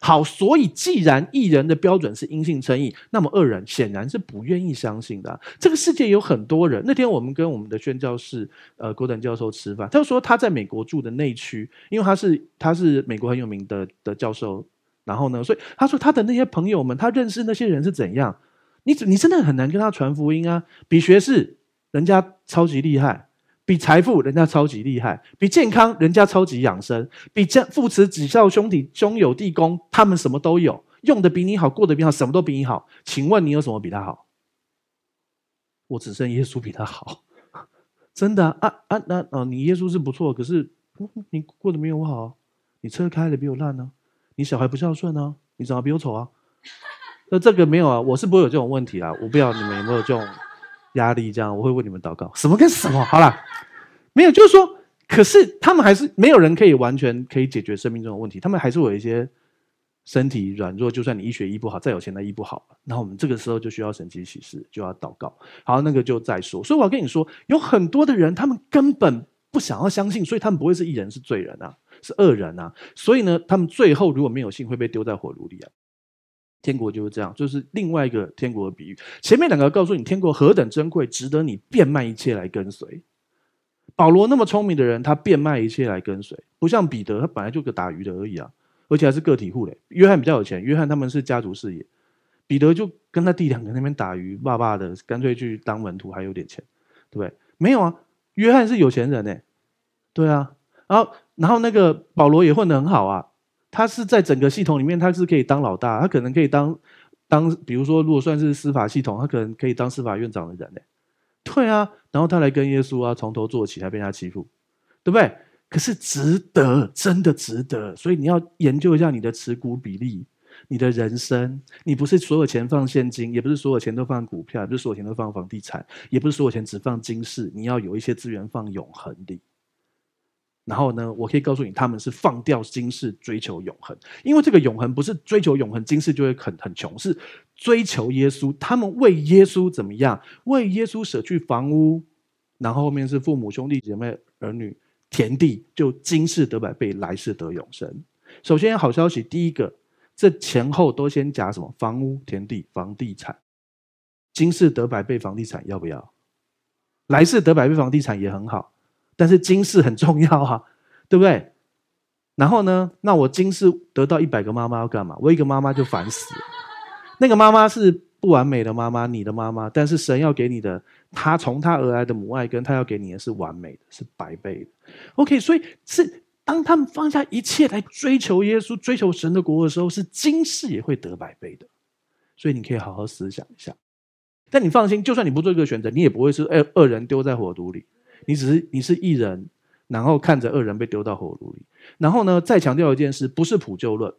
好，所以既然义人的标准是因信称义，那么恶人显然是不愿意相信的。这个世界有很多人。那天我们跟我们的宣教士呃郭等教授吃饭，他就说他在美国住的内区，因为他是他是美国很有名的的教授。然后呢，所以他说他的那些朋友们，他认识那些人是怎样？你你真的很难跟他传福音啊。比学士，人家超级厉害。比财富人家超级厉害，比健康人家超级养生，比家父慈子孝兄弟兄友弟恭，他们什么都有，用的比你好，过得比你好，什么都比你好。请问你有什么比他好？我只剩耶稣比他好，*laughs* 真的啊啊啊！那哦，你耶稣是不错，可是你过得没有我好，你车开的比我烂呢，你小孩不孝顺呢，你长得比我丑啊。*laughs* 那这个没有啊，我是不会有这种问题啊，我不知道你们有没有这种。压力这样，我会为你们祷告。什么跟什么？*laughs* 好了，没有，就是说，可是他们还是没有人可以完全可以解决生命中的问题。他们还是有一些身体软弱，就算你医学医不好，再有钱的医不好。那我们这个时候就需要神迹启示，就要祷告。好，那个就再说。所以我要跟你说，有很多的人，他们根本不想要相信，所以他们不会是义人，是罪人啊，是恶人啊。所以呢，他们最后如果没有信，会被丢在火炉里啊。天国就是这样，就是另外一个天国的比喻。前面两个告诉你，天国何等珍贵，值得你变卖一切来跟随。保罗那么聪明的人，他变卖一切来跟随，不像彼得，他本来就个打鱼的而已啊，而且还是个体户嘞。约翰比较有钱，约翰他们是家族事业，彼得就跟他弟两个那边打鱼，爸爸的，干脆去当门徒，还有点钱，对不对？没有啊，约翰是有钱人呢，对啊，然后然后那个保罗也混得很好啊。他是在整个系统里面，他是可以当老大，他可能可以当当，比如说，如果算是司法系统，他可能可以当司法院长的人呢。对啊，然后他来跟耶稣啊，从头做起，还被他欺负，对不对？可是值得，真的值得。所以你要研究一下你的持股比例，你的人生，你不是所有钱放现金，也不是所有钱都放股票，也不是所有钱都放房地产，也不是所有钱只放金饰，你要有一些资源放永恒里。然后呢，我可以告诉你，他们是放掉金饰，追求永恒。因为这个永恒不是追求永恒，金饰就会很很穷，是追求耶稣。他们为耶稣怎么样？为耶稣舍去房屋，然后后面是父母、兄弟姐妹、儿女、田地，就今世得百倍，来世得永生。首先，好消息，第一个，这前后都先讲什么？房屋、田地、房地产，今世得百倍，房地产要不要？来世得百倍，房地产也很好。但是今世很重要啊，*laughs* 对不对？然后呢，那我今世得到一百个妈妈要干嘛？我一个妈妈就烦死了。那个妈妈是不完美的妈妈，你的妈妈，但是神要给你的，他从他而来的母爱，跟他要给你的是完美的，是百倍的。OK，所以是当他们放下一切来追求耶稣、追求神的国的时候，是今世也会得百倍的。所以你可以好好思想一下。但你放心，就算你不做这个选择，你也不会是二二人丢在火炉里。你只是你是一人，然后看着恶人被丢到火炉里，然后呢，再强调一件事，不是普救论，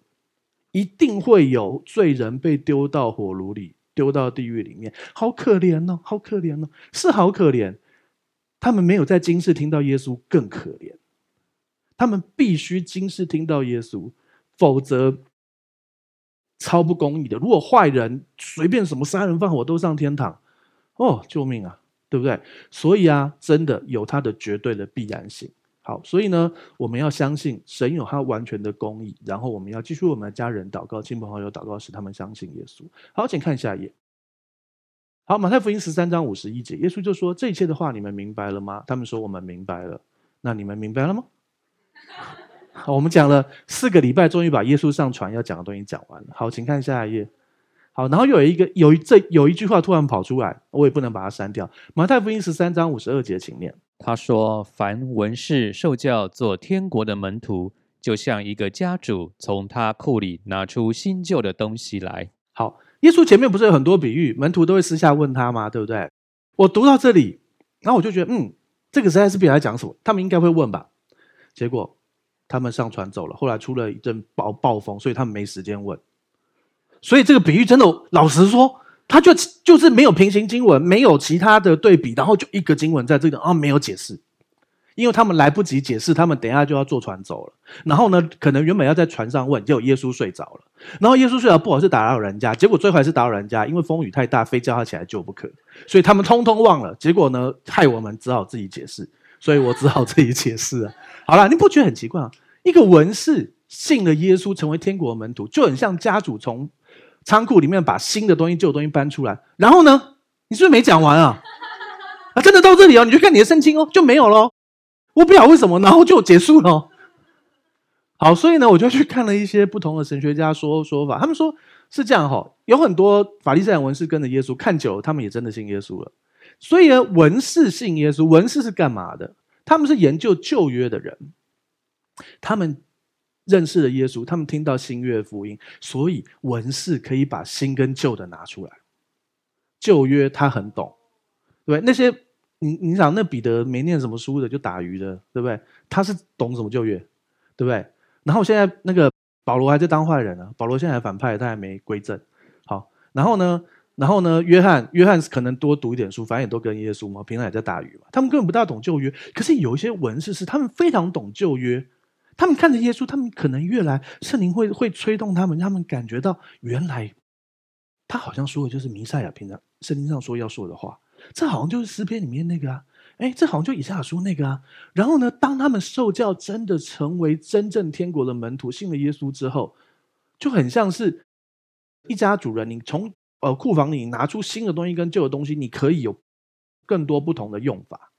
一定会有罪人被丢到火炉里，丢到地狱里面，好可怜哦，好可怜哦，是好可怜。他们没有在今世听到耶稣，更可怜。他们必须今世听到耶稣，否则超不公义的。如果坏人随便什么杀人放火都上天堂，哦，救命啊！对不对？所以啊，真的有它的绝对的必然性。好，所以呢，我们要相信神有他完全的公义，然后我们要继续为我们的家人祷告，亲朋好友祷告，使他们相信耶稣。好，请看下一页。好，马太福音十三章五十一节，耶稣就说：“这一切的话，你们明白了吗？”他们说：“我们明白了。”那你们明白了吗？*laughs* 好，我们讲了四个礼拜，终于把耶稣上船要讲的东西讲完了。好，请看下一页。好，然后又有一个有一这有一句话突然跑出来，我也不能把它删掉。马太福音十三章五十二节，请念。他说：“凡文士受教做天国的门徒，就像一个家主从他库里拿出新旧的东西来。”好，耶稣前面不是有很多比喻，门徒都会私下问他吗？对不对？我读到这里，然后我就觉得，嗯，这个实在是不晓得讲什么，他们应该会问吧？结果他们上船走了，后来出了一阵暴暴风，所以他们没时间问。所以这个比喻真的，老实说，他就就是没有平行经文，没有其他的对比，然后就一个经文在这个啊，没有解释，因为他们来不及解释，他们等一下就要坐船走了。然后呢，可能原本要在船上问，结果耶稣睡着了。然后耶稣睡着，不好是打扰人家，结果最后还是打扰人家，因为风雨太大，非叫他起来救不可。所以他们通通忘了，结果呢，害我们只好自己解释。所以我只好自己解释啊。好了，你不觉得很奇怪啊？一个文士信了耶稣，成为天国的门徒，就很像家主从。仓库里面把新的东西、旧的东西搬出来，然后呢，你是不是没讲完啊？啊，真的到这里哦，你就看你的圣经哦，就没有了。我不晓得为什么，然后就结束了。好，所以呢，我就去看了一些不同的神学家说说法，他们说是这样哈，有很多法利赛人文士跟着耶稣看久了，他们也真的信耶稣了。所以呢，文士信耶稣，文士是干嘛的？他们是研究旧约的人，他们认识了耶稣，他们听到新约福音，所以文士可以把新跟旧的拿出来。旧约他很懂，对不对？那些你你想，那彼得没念什么书的，就打鱼的，对不对？他是懂什么旧约，对不对？然后现在那个保罗还在当坏人呢，保罗现在还反派，他还没归正。好，然后呢，然后呢，约翰，约翰可能多读一点书，反正也都跟耶稣嘛，平常也在打鱼嘛。他们根本不大懂旧约，可是有一些文士是他们非常懂旧约，他们看着耶稣，他们可能越来圣灵会会催动他们，让他们感觉到原来他好像说的就是弥赛亚平常圣经上说要说的话，这好像就是诗篇里面那个啊。哎，这好像就以赛亚书那个啊。然后呢，当他们受教，真的成为真正天国的门徒，信了耶稣之后，就很像是一家主人，你从呃库房里拿出新的东西跟旧的东西，你可以有更多不同的用法。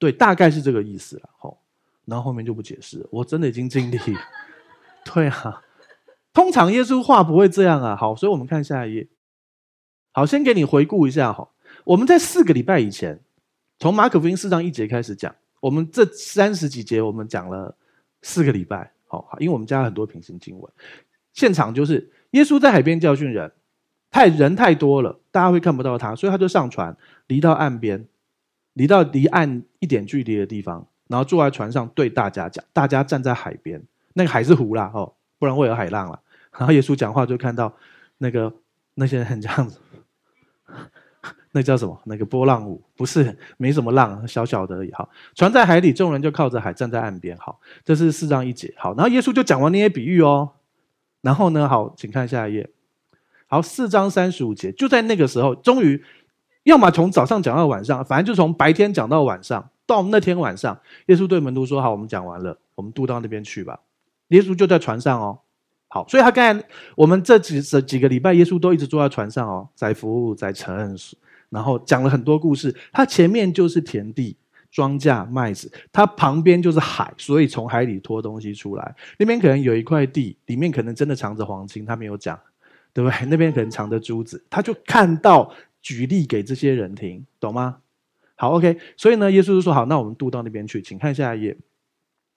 对，大概是这个意思了。吼，然后后面就不解释，我真的已经尽力。*laughs* 对啊，通常耶稣话不会这样啊。好，所以我们看下一页。好，先给你回顾一下哈。我们在四个礼拜以前。从马可福音四章一节开始讲，我们这三十几节我们讲了四个礼拜，好，因为我们加了很多平行经文。现场就是耶稣在海边教训人，太人太多了，大家会看不到他，所以他就上船，离到岸边，离到离岸一点距离的地方，然后坐在船上对大家讲，大家站在海边，那个海是湖啦，哦，不然会有海浪了。然后耶稣讲话就看到那个那些人很这样子。*laughs* 那叫什么？那个波浪舞不是没什么浪，小小的而已。好，船在海里，众人就靠着海站在岸边。好，这是四章一节。好，然后耶稣就讲完那些比喻哦。然后呢，好，请看下一页。好，四章三十五节，就在那个时候，终于，要么从早上讲到晚上，反正就从白天讲到晚上，到那天晚上，耶稣对门徒说：“好，我们讲完了，我们渡到那边去吧。”耶稣就在船上哦。好，所以他刚才我们这几这几个礼拜，耶稣都一直坐在船上哦，在服务，载沉。然后讲了很多故事，他前面就是田地、庄稼、麦子，他旁边就是海，所以从海里拖东西出来。那边可能有一块地，里面可能真的藏着黄金，他没有讲，对不对？*laughs* 那边可能藏着珠子，他就看到举例给这些人听，懂吗？好，OK。所以呢，耶稣就说：“好，那我们渡到那边去，请看下一页。”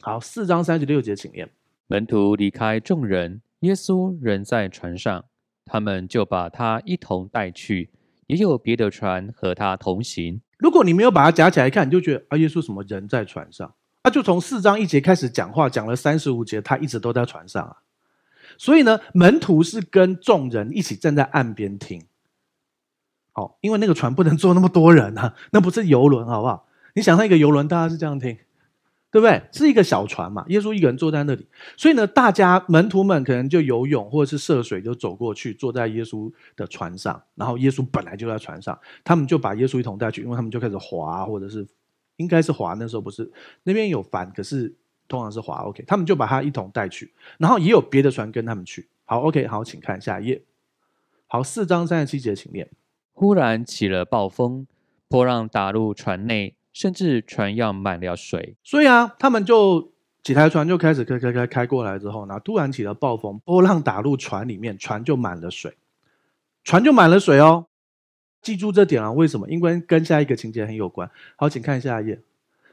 好，四章三十六节，请念。门徒离开众人，耶稣仍在船上，他们就把他一同带去。也有别的船和他同行。如果你没有把它夹起来看，你就觉得啊，耶稣什么人在船上？他就从四章一节开始讲话，讲了三十五节，他一直都在船上啊。所以呢，门徒是跟众人一起站在岸边听。好，因为那个船不能坐那么多人啊，那不是游轮，好不好？你想象一个游轮，大家是这样听。对不对？是一个小船嘛，耶稣一个人坐在那里，所以呢，大家门徒们可能就游泳或者是涉水就走过去，坐在耶稣的船上。然后耶稣本来就在船上，他们就把耶稣一同带去，因为他们就开始划，或者是应该是划。那时候不是那边有帆，可是通常是划。OK，他们就把他一同带去，然后也有别的船跟他们去。好，OK，好，请看下一页。好，四章三十七节，请念。忽然起了暴风，波浪打入船内。甚至船要满了水，所以啊，他们就几台船就开始开开开开过来之后呢，突然起了暴风，波浪打入船里面，船就满了水，船就满了水哦。记住这点啊，为什么？因为跟下一个情节很有关。好，请看下一页，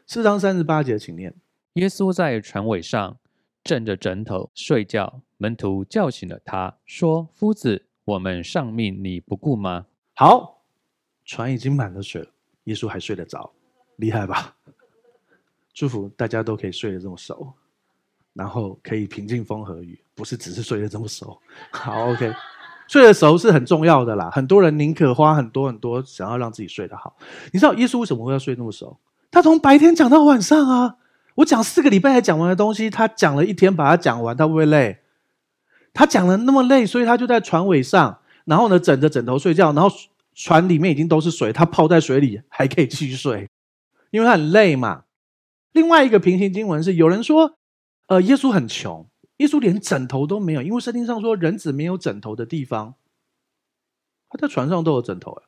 四章三十八节，请念。耶稣在船尾上枕着枕头睡觉，门徒叫醒了他，说：“夫子，我们丧命，你不顾吗？”好，船已经满了水了，耶稣还睡得着。厉害吧？*laughs* 祝福大家都可以睡得这么熟，然后可以平静风和雨，不是只是睡得这么熟。*laughs* 好，OK，睡得熟是很重要的啦。很多人宁可花很多很多，想要让自己睡得好。你知道耶稣为什么会要睡那么熟？他从白天讲到晚上啊！我讲四个礼拜才讲完的东西，他讲了一天把它讲完，他会不会累？他讲了那么累，所以他就在船尾上，然后呢，枕着枕头睡觉，然后船里面已经都是水，他泡在水里还可以继续睡。因为他很累嘛。另外一个平行经文是有人说，呃，耶稣很穷，耶稣连枕头都没有，因为圣经上说人子没有枕头的地方，他在船上都有枕头。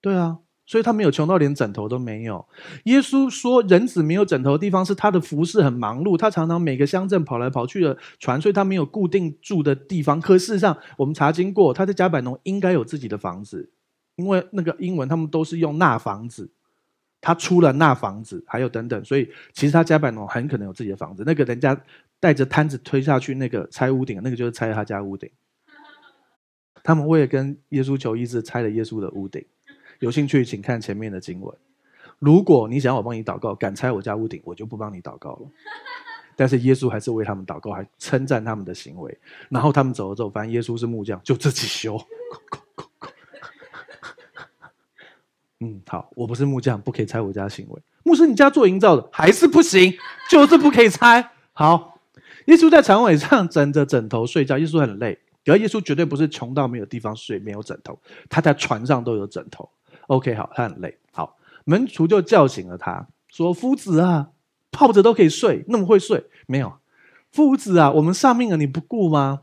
对啊，所以他没有穷到连枕头都没有。耶稣说人子没有枕头的地方是他的服侍很忙碌，他常常每个乡镇跑来跑去的船，所以他没有固定住的地方。可事实上，我们查经过，他在加百农应该有自己的房子，因为那个英文他们都是用那房子。他出了那房子，还有等等，所以其实他加百农很可能有自己的房子。那个人家带着摊子推下去，那个拆屋顶，那个就是拆他家屋顶。他们为了跟耶稣求医治，拆了耶稣的屋顶。有兴趣请看前面的经文。如果你想要我帮你祷告，敢拆我家屋顶，我就不帮你祷告了。*laughs* 但是耶稣还是为他们祷告，还称赞他们的行为。然后他们走了之后，发现耶稣是木匠，就自己修。*laughs* 嗯，好，我不是木匠，不可以拆我家行为。牧师，你家做营造的还是不行，*laughs* 就是不可以拆。好，耶稣在长尾上枕着枕头睡觉。耶稣很累，而耶稣绝对不是穷到没有地方睡，没有枕头。他在船上都有枕头。OK，好，他很累。好，门徒就叫醒了他，说：“夫子啊，泡着都可以睡，那么会睡？没有，夫子啊，我们丧命了，你不顾吗？”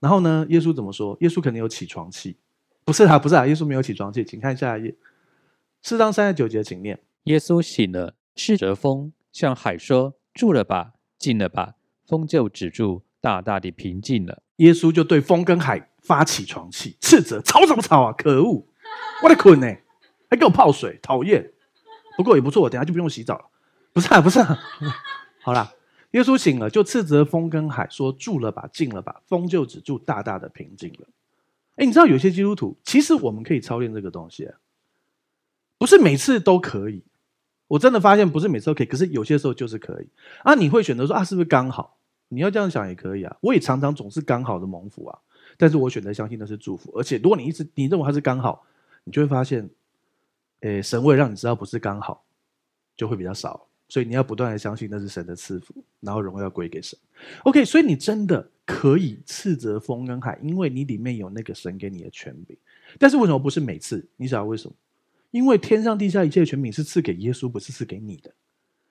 然后呢，耶稣怎么说？耶稣肯定有起床气。不是啊，不是啊，耶稣没有起床气。请看下一页。四章三十九节，请念。耶稣醒了，斥责风，向海说：“住了吧，静了吧。”风就止住，大大的平静了。耶稣就对风跟海发起床气，斥责：“吵什么吵啊！可恶，*laughs* 我在困呢，还给我泡水，讨厌。不过也不错，我等下就不用洗澡了。不是啊，不是啊。*laughs* 好啦，耶稣醒了，就斥责风跟海说：“住了吧，静了吧。”风就止住，大大的平静了。哎，你知道有些基督徒，其实我们可以操练这个东西。不是每次都可以，我真的发现不是每次都可以，可是有些时候就是可以啊。你会选择说啊，是不是刚好？你要这样想也可以啊。我也常常总是刚好的蒙福啊，但是我选择相信那是祝福。而且如果你一直你认为它是刚好，你就会发现，诶，神会让你知道不是刚好，就会比较少。所以你要不断的相信那是神的赐福，然后荣耀归给神。OK，所以你真的可以斥责风跟海，因为你里面有那个神给你的权柄。但是为什么不是每次？你想要为什么？因为天上地下一切的权柄是赐给耶稣，不是赐给你的，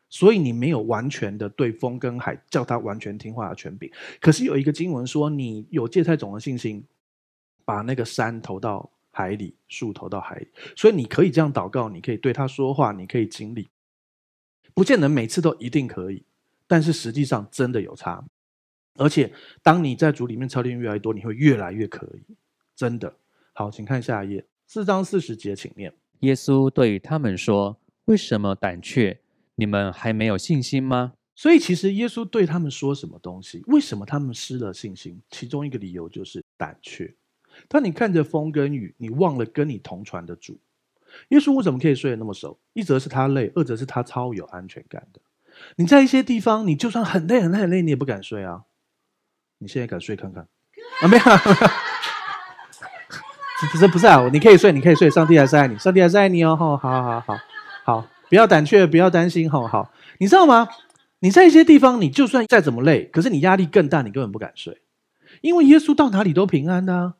所以你没有完全的对风跟海叫他完全听话的权柄。可是有一个经文说，你有芥菜种的信心，把那个山投到海里，树投到海里，所以你可以这样祷告，你可以对他说话，你可以经历，不见得每次都一定可以，但是实际上真的有差。而且当你在主里面操练越来越多，你会越来越可以，真的。好，请看下一页，四章四十节，请念。耶稣对他们说：“为什么胆怯？你们还没有信心吗？”所以，其实耶稣对他们说什么东西？为什么他们失了信心？其中一个理由就是胆怯。当你看着风跟雨，你忘了跟你同船的主。耶稣为什么可以睡得那么熟？一则是他累，二则是他超有安全感的。你在一些地方，你就算很累、很累、很累，你也不敢睡啊。你现在敢睡看看？啊，没有。*laughs* 不是不是啊，你可以睡，你可以睡。上帝还是爱你，上帝还是爱你哦。好好好好好，不要胆怯，不要担心。好好，你知道吗？你在一些地方，你就算再怎么累，可是你压力更大，你根本不敢睡，因为耶稣到哪里都平安的啊。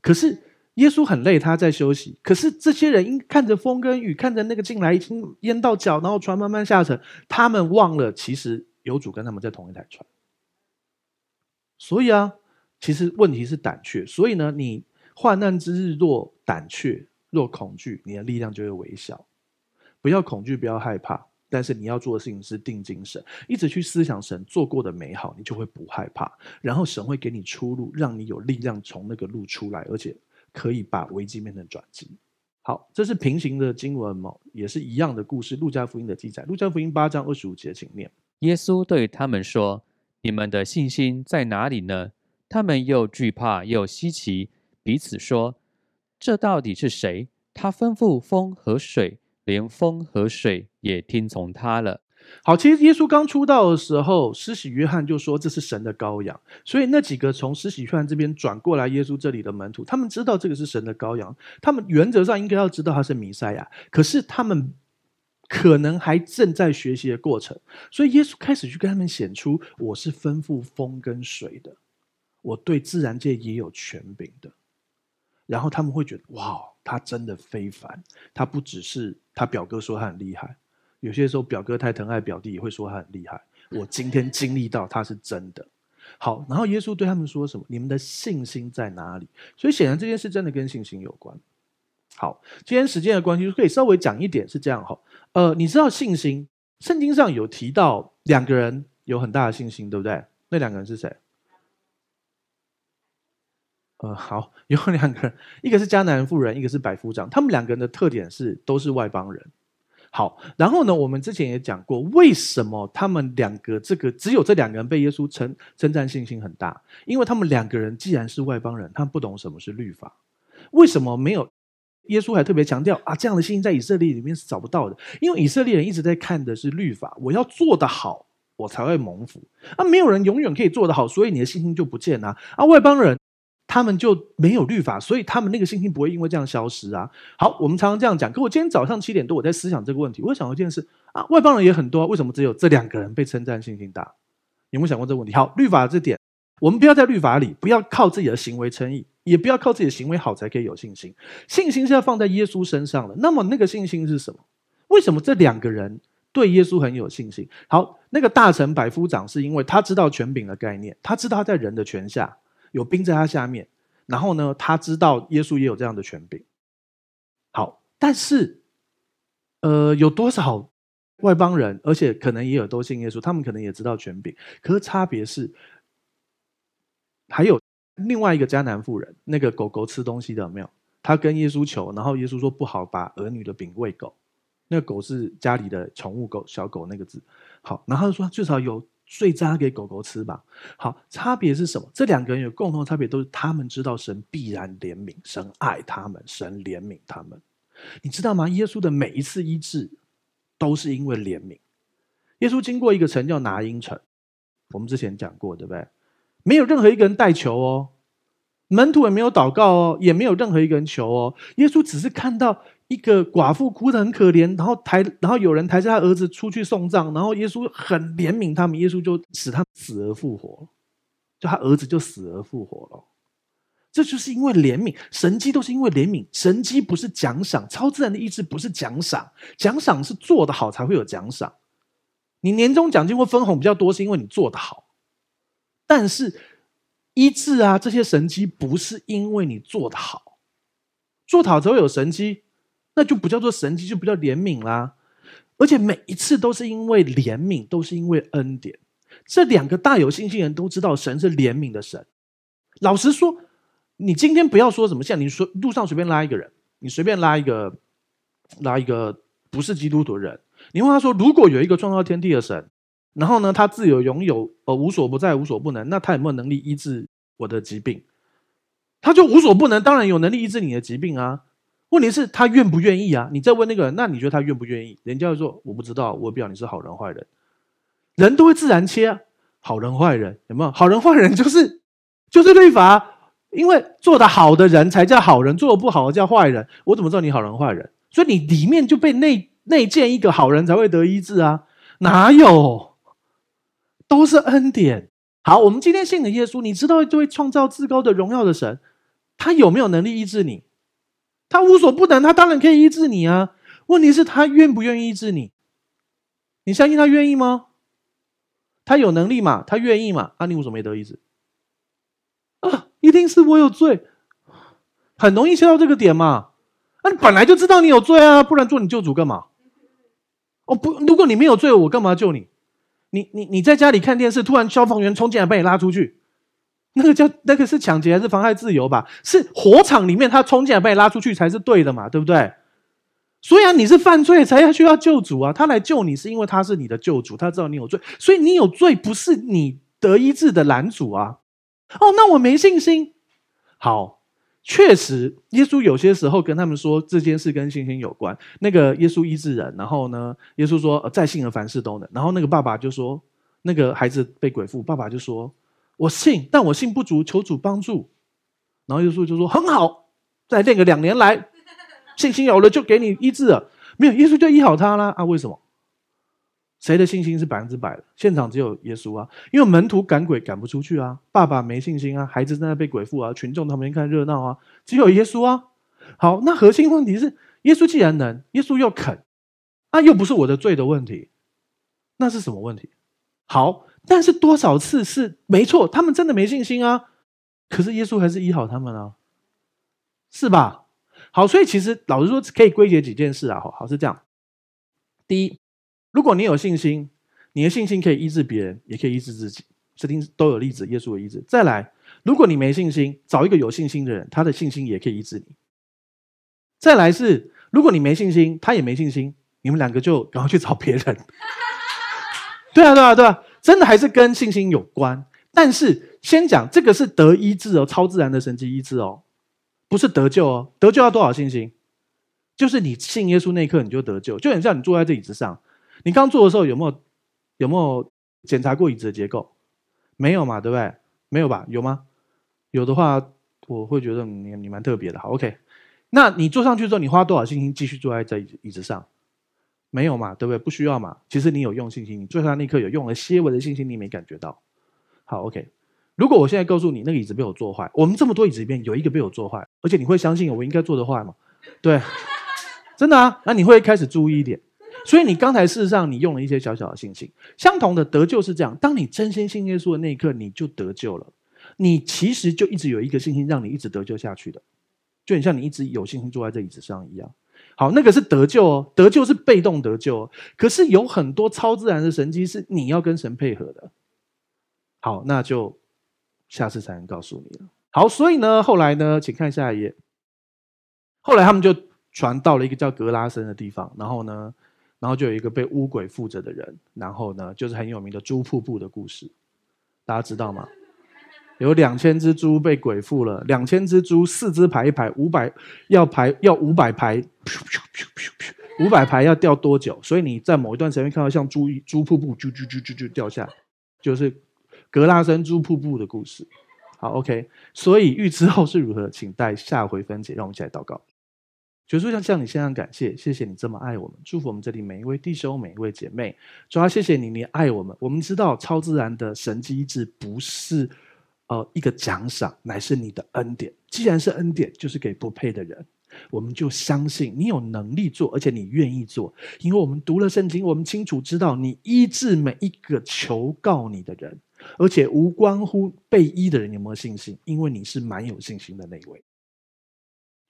可是耶稣很累，他在休息。可是这些人因看着风跟雨，看着那个进来已经淹到脚，然后船慢慢下沉，他们忘了其实有主跟他们在同一台船。所以啊，其实问题是胆怯。所以呢，你。患难之日若胆怯，若恐惧，你的力量就会微小。不要恐惧，不要害怕，但是你要做的事情是定精神，一直去思想神做过的美好，你就会不害怕。然后神会给你出路，让你有力量从那个路出来，而且可以把危机变成转机。好，这是平行的经文嘛，也是一样的故事。路加福音的记载，路加福音八章二十五节，请念。耶稣对他们说：“你们的信心在哪里呢？”他们又惧怕又稀奇。彼此说：“这到底是谁？他吩咐风和水，连风和水也听从他了。”好，其实耶稣刚出道的时候，施洗约翰就说这是神的羔羊，所以那几个从施洗约翰这边转过来耶稣这里的门徒，他们知道这个是神的羔羊，他们原则上应该要知道他是弥赛亚，可是他们可能还正在学习的过程，所以耶稣开始去跟他们显出：我是吩咐风跟水的，我对自然界也有权柄的。然后他们会觉得哇，他真的非凡。他不只是他表哥说他很厉害，有些时候表哥太疼爱表弟，也会说他很厉害。我今天经历到他是真的。好，然后耶稣对他们说什么？你们的信心在哪里？所以显然这件事真的跟信心有关。好，今天时间的关系，可以稍微讲一点是这样哈。呃，你知道信心，圣经上有提到两个人有很大的信心，对不对？那两个人是谁？呃，好，有两个人，一个是迦南妇人，一个是百夫长。他们两个人的特点是都是外邦人。好，然后呢，我们之前也讲过，为什么他们两个这个只有这两个人被耶稣称称赞信心很大？因为他们两个人既然是外邦人，他们不懂什么是律法。为什么没有？耶稣还特别强调啊，这样的信心在以色列里面是找不到的，因为以色列人一直在看的是律法，我要做得好，我才会蒙福。啊，没有人永远可以做得好，所以你的信心就不见啊。啊，外邦人。他们就没有律法，所以他们那个信心不会因为这样消失啊。好，我们常常这样讲。可我今天早上七点多，我在思想这个问题。我想到一件事啊，外邦人也很多，为什么只有这两个人被称赞信心大？有没有想过这个问题？好，律法这点，我们不要在律法里，不要靠自己的行为称义，也不要靠自己的行为好才可以有信心。信心是要放在耶稣身上的。那么那个信心是什么？为什么这两个人对耶稣很有信心？好，那个大臣百夫长是因为他知道权柄的概念，他知道他在人的权下。有兵在他下面，然后呢，他知道耶稣也有这样的权柄。好，但是，呃，有多少外邦人，而且可能也有都信耶稣，他们可能也知道权柄。可是差别是，还有另外一个迦南妇人，那个狗狗吃东西的有没有？他跟耶稣求，然后耶稣说不好，把儿女的饼喂狗。那个狗是家里的宠物狗，小狗那个字。好，然后他说至少有。碎渣给狗狗吃吧。好，差别是什么？这两个人有共同的差别，都是他们知道神必然怜悯，神爱他们，神怜悯他们。你知道吗？耶稣的每一次医治都是因为怜悯。耶稣经过一个城叫拿因城，我们之前讲过，对不对？没有任何一个人带球哦，门徒也没有祷告哦，也没有任何一个人求哦。耶稣只是看到。一个寡妇哭得很可怜，然后抬，然后有人抬着他儿子出去送葬，然后耶稣很怜悯他们，耶稣就使他死而复活，就他儿子就死而复活了。这就是因为怜悯，神迹都是因为怜悯，神迹不是奖赏，超自然的意志不是奖赏，奖赏是做得好才会有奖赏。你年终奖金或分红比较多，是因为你做得好，但是医治啊这些神迹不是因为你做的好，做好才会有神迹。那就不叫做神迹，就不叫怜悯啦。而且每一次都是因为怜悯，都是因为恩典。这两个大有信心人都知道神是怜悯的神。老实说，你今天不要说什么，像你说路上随便拉一个人，你随便拉一个拉一个不是基督徒的人，你问他说，如果有一个创造天地的神，然后呢，他自有拥有，呃，无所不在，无所不能，那他有没有能力医治我的疾病？他就无所不能，当然有能力医治你的疾病啊。问题是，他愿不愿意啊？你再问那个人，那你觉得他愿不愿意？人家就说我不知道，我不知道你是好人坏人。人都会自然切啊，好人坏人有没有？好人坏人 *laughs* 就是就是律法，因为做得好的人才叫好人，做得不好的叫坏人。我怎么知道你好人坏人？所以你里面就被内内建一个好人才会得医治啊？哪有？都是恩典。好，我们今天信的耶稣，你知道这位创造至高的荣耀的神，他有没有能力医治你？他无所不能，他当然可以医治你啊。问题是，他愿不愿意医治你？你相信他愿意吗？他有能力嘛？他愿意嘛？啊，你为什么没得医治？啊，一定是我有罪，很容易切到这个点嘛。啊，你本来就知道你有罪啊，不然做你救主干嘛？哦不，如果你没有罪，我干嘛救你？你你你在家里看电视，突然消防员冲进来把你拉出去。那个叫那个是抢劫还是妨害自由吧？是火场里面他冲进来把你拉出去才是对的嘛，对不对？所以啊，你是犯罪才要需要救主啊。他来救你是因为他是你的救主，他知道你有罪，所以你有罪不是你得医治的拦阻啊。哦，那我没信心。好，确实，耶稣有些时候跟他们说这件事跟信心有关。那个耶稣医治人，然后呢，耶稣说呃再信的凡事都能。然后那个爸爸就说，那个孩子被鬼附，爸爸就说。我信，但我信不足，求主帮助。然后耶稣就说：“很好，再练个两年来，信心有了就给你医治了。没有，耶稣就医好他啦。啊，为什么？谁的信心是百分之百的？现场只有耶稣啊，因为门徒赶鬼赶不出去啊，爸爸没信心啊，孩子正在被鬼附啊，群众他们看热闹啊，只有耶稣啊。好，那核心问题是，耶稣既然能，耶稣又肯，啊，又不是我的罪的问题，那是什么问题？好。但是多少次是没错，他们真的没信心啊，可是耶稣还是医好他们啊，是吧？好，所以其实老实说，可以归结几件事啊。好，好是这样：第一，如果你有信心，你的信心可以医治别人，也可以医治自己，这听都有例子，耶稣的医治。再来，如果你没信心，找一个有信心的人，他的信心也可以医治你。再来是，如果你没信心，他也没信心，你们两个就赶快去找别人。*laughs* 对啊，对啊，对啊，真的还是跟信心有关。但是先讲这个是得医治哦，超自然的神迹医治哦，不是得救哦。得救要多少信心？就是你信耶稣那一刻你就得救，就很像你坐在这椅子上，你刚坐的时候有没有有没有检查过椅子的结构？没有嘛，对不对？没有吧？有吗？有的话，我会觉得你你蛮特别的。好，OK。那你坐上去之后，你花多少信心继续坐在这椅子上？没有嘛，对不对？不需要嘛。其实你有用信心，你坐上那刻有用了些微的信心，你没感觉到。好，OK。如果我现在告诉你那个椅子被我坐坏，我们这么多椅子里面有一个被我坐坏，而且你会相信我应该坐得坏吗？对。真的啊，那你会开始注意一点。所以你刚才事实上你用了一些小小的信心，相同的得救是这样：当你真心信耶稣的那一刻，你就得救了。你其实就一直有一个信心，让你一直得救下去的，就很像你一直有信心坐在这椅子上一样。好，那个是得救哦，得救是被动得救哦。可是有很多超自然的神迹是你要跟神配合的。好，那就下次才能告诉你了。好，所以呢，后来呢，请看下一页。后来他们就。传到了一个叫格拉森的地方，然后呢，然后就有一个被污鬼附着的人，然后呢，就是很有名的猪瀑布的故事，大家知道吗？有两千只猪被鬼附了，两千只猪四只排一排，五百要排要五百排，五百排要掉多久？所以你在某一段时间看到像猪猪瀑布就就就就就掉下，就是格拉森猪瀑布的故事。好，OK，所以预知后事如何，请待下回分解。让我们一起来祷告。主耶稣向向你献上感谢，谢谢你这么爱我们，祝福我们这里每一位弟兄、每一位姐妹。主要谢谢你，你爱我们。我们知道超自然的神迹医治不是呃一个奖赏，乃是你的恩典。既然是恩典，就是给不配的人。我们就相信你有能力做，而且你愿意做，因为我们读了圣经，我们清楚知道你医治每一个求告你的人，而且无关乎被医的人有没有信心，因为你是蛮有信心的那位。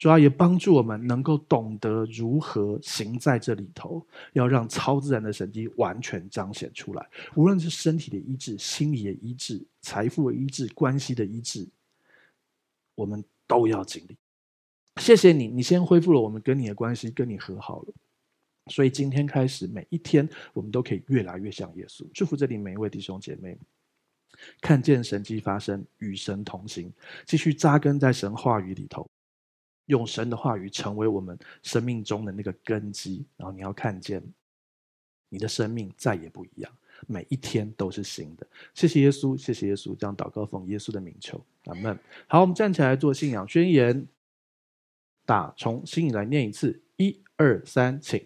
主要也帮助我们能够懂得如何行在这里头，要让超自然的神迹完全彰显出来。无论是身体的医治、心理的医治、财富的医治、关系的医治，我们都要经历。谢谢你，你先恢复了我们跟你的关系，跟你和好了。所以今天开始，每一天我们都可以越来越像耶稣。祝福这里每一位弟兄姐妹，看见神迹发生，与神同行，继续扎根在神话语里头。用神的话语成为我们生命中的那个根基，然后你要看见你的生命再也不一样，每一天都是新的。谢谢耶稣，谢谢耶稣，这样祷告奉耶稣的名求，阿门。好，我们站起来做信仰宣言，打从心里来念一次，一二三，请。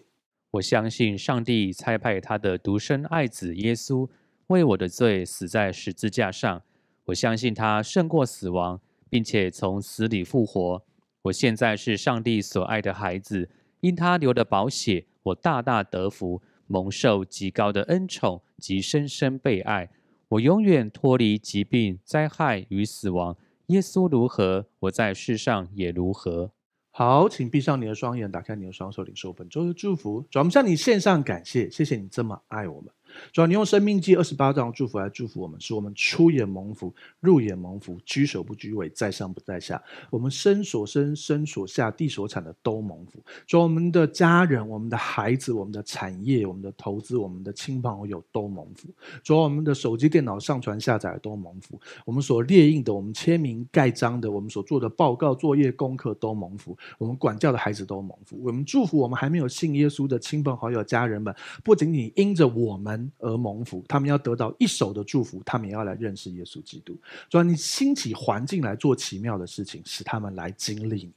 我相信上帝差派他的独生爱子耶稣为我的罪死在十字架上，我相信他胜过死亡，并且从死里复活。我现在是上帝所爱的孩子，因他流的宝血，我大大得福，蒙受极高的恩宠及深深被爱。我永远脱离疾病、灾害与死亡。耶稣如何，我在世上也如何。好，请闭上你的双眼，打开你的双手，领受本周的祝福。主，我们向你献上感谢，谢谢你这么爱我们。主要你用生命记二十八章祝福来祝福我们，使我们出也蒙福，入也蒙福，居首不居尾，在上不在下。我们身所生、身所下、地所产的都蒙福。主，我们的家人、我们的孩子、我们的产业、我们的投资、我们的亲朋好友都蒙福。主，我们的手机、电脑上传下载都蒙福。我们所列印的、我们签名盖章的、我们所做的报告、作业、功课都蒙福。我们管教的孩子都蒙福。我们祝福我们还没有信耶稣的亲朋好友、家人们，不仅仅因着我们。而蒙福，他们要得到一手的祝福，他们也要来认识耶稣基督。主啊，你兴起环境来做奇妙的事情，使他们来经历你。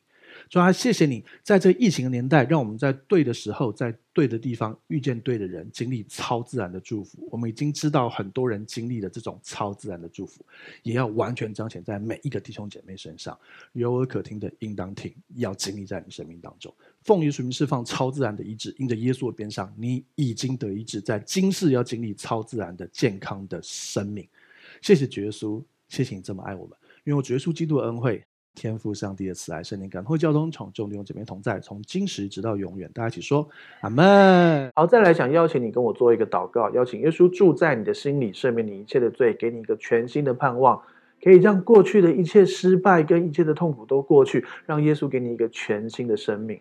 主啊，谢谢你在这疫情年代，让我们在对的时候，在对的地方遇见对的人，经历超自然的祝福。我们已经知道很多人经历了这种超自然的祝福，也要完全彰显在每一个弟兄姐妹身上。有耳可听的，应当听，要经历在你生命当中。奉耶稣名释放超自然的医治，因着耶稣的边上，你已经得医治，在今世要经历超自然的健康的生命。谢谢主耶稣，谢谢你这么爱我们，因为我主耶稣基督的恩惠。天父上帝的慈爱，圣灵感动交通，从众弟兄姐妹同在，从今时直到永远。大家一起说阿门。好，再来想邀请你跟我做一个祷告，邀请耶稣住在你的心里，赦免你一切的罪，给你一个全新的盼望，可以让过去的一切失败跟一切的痛苦都过去，让耶稣给你一个全新的生命。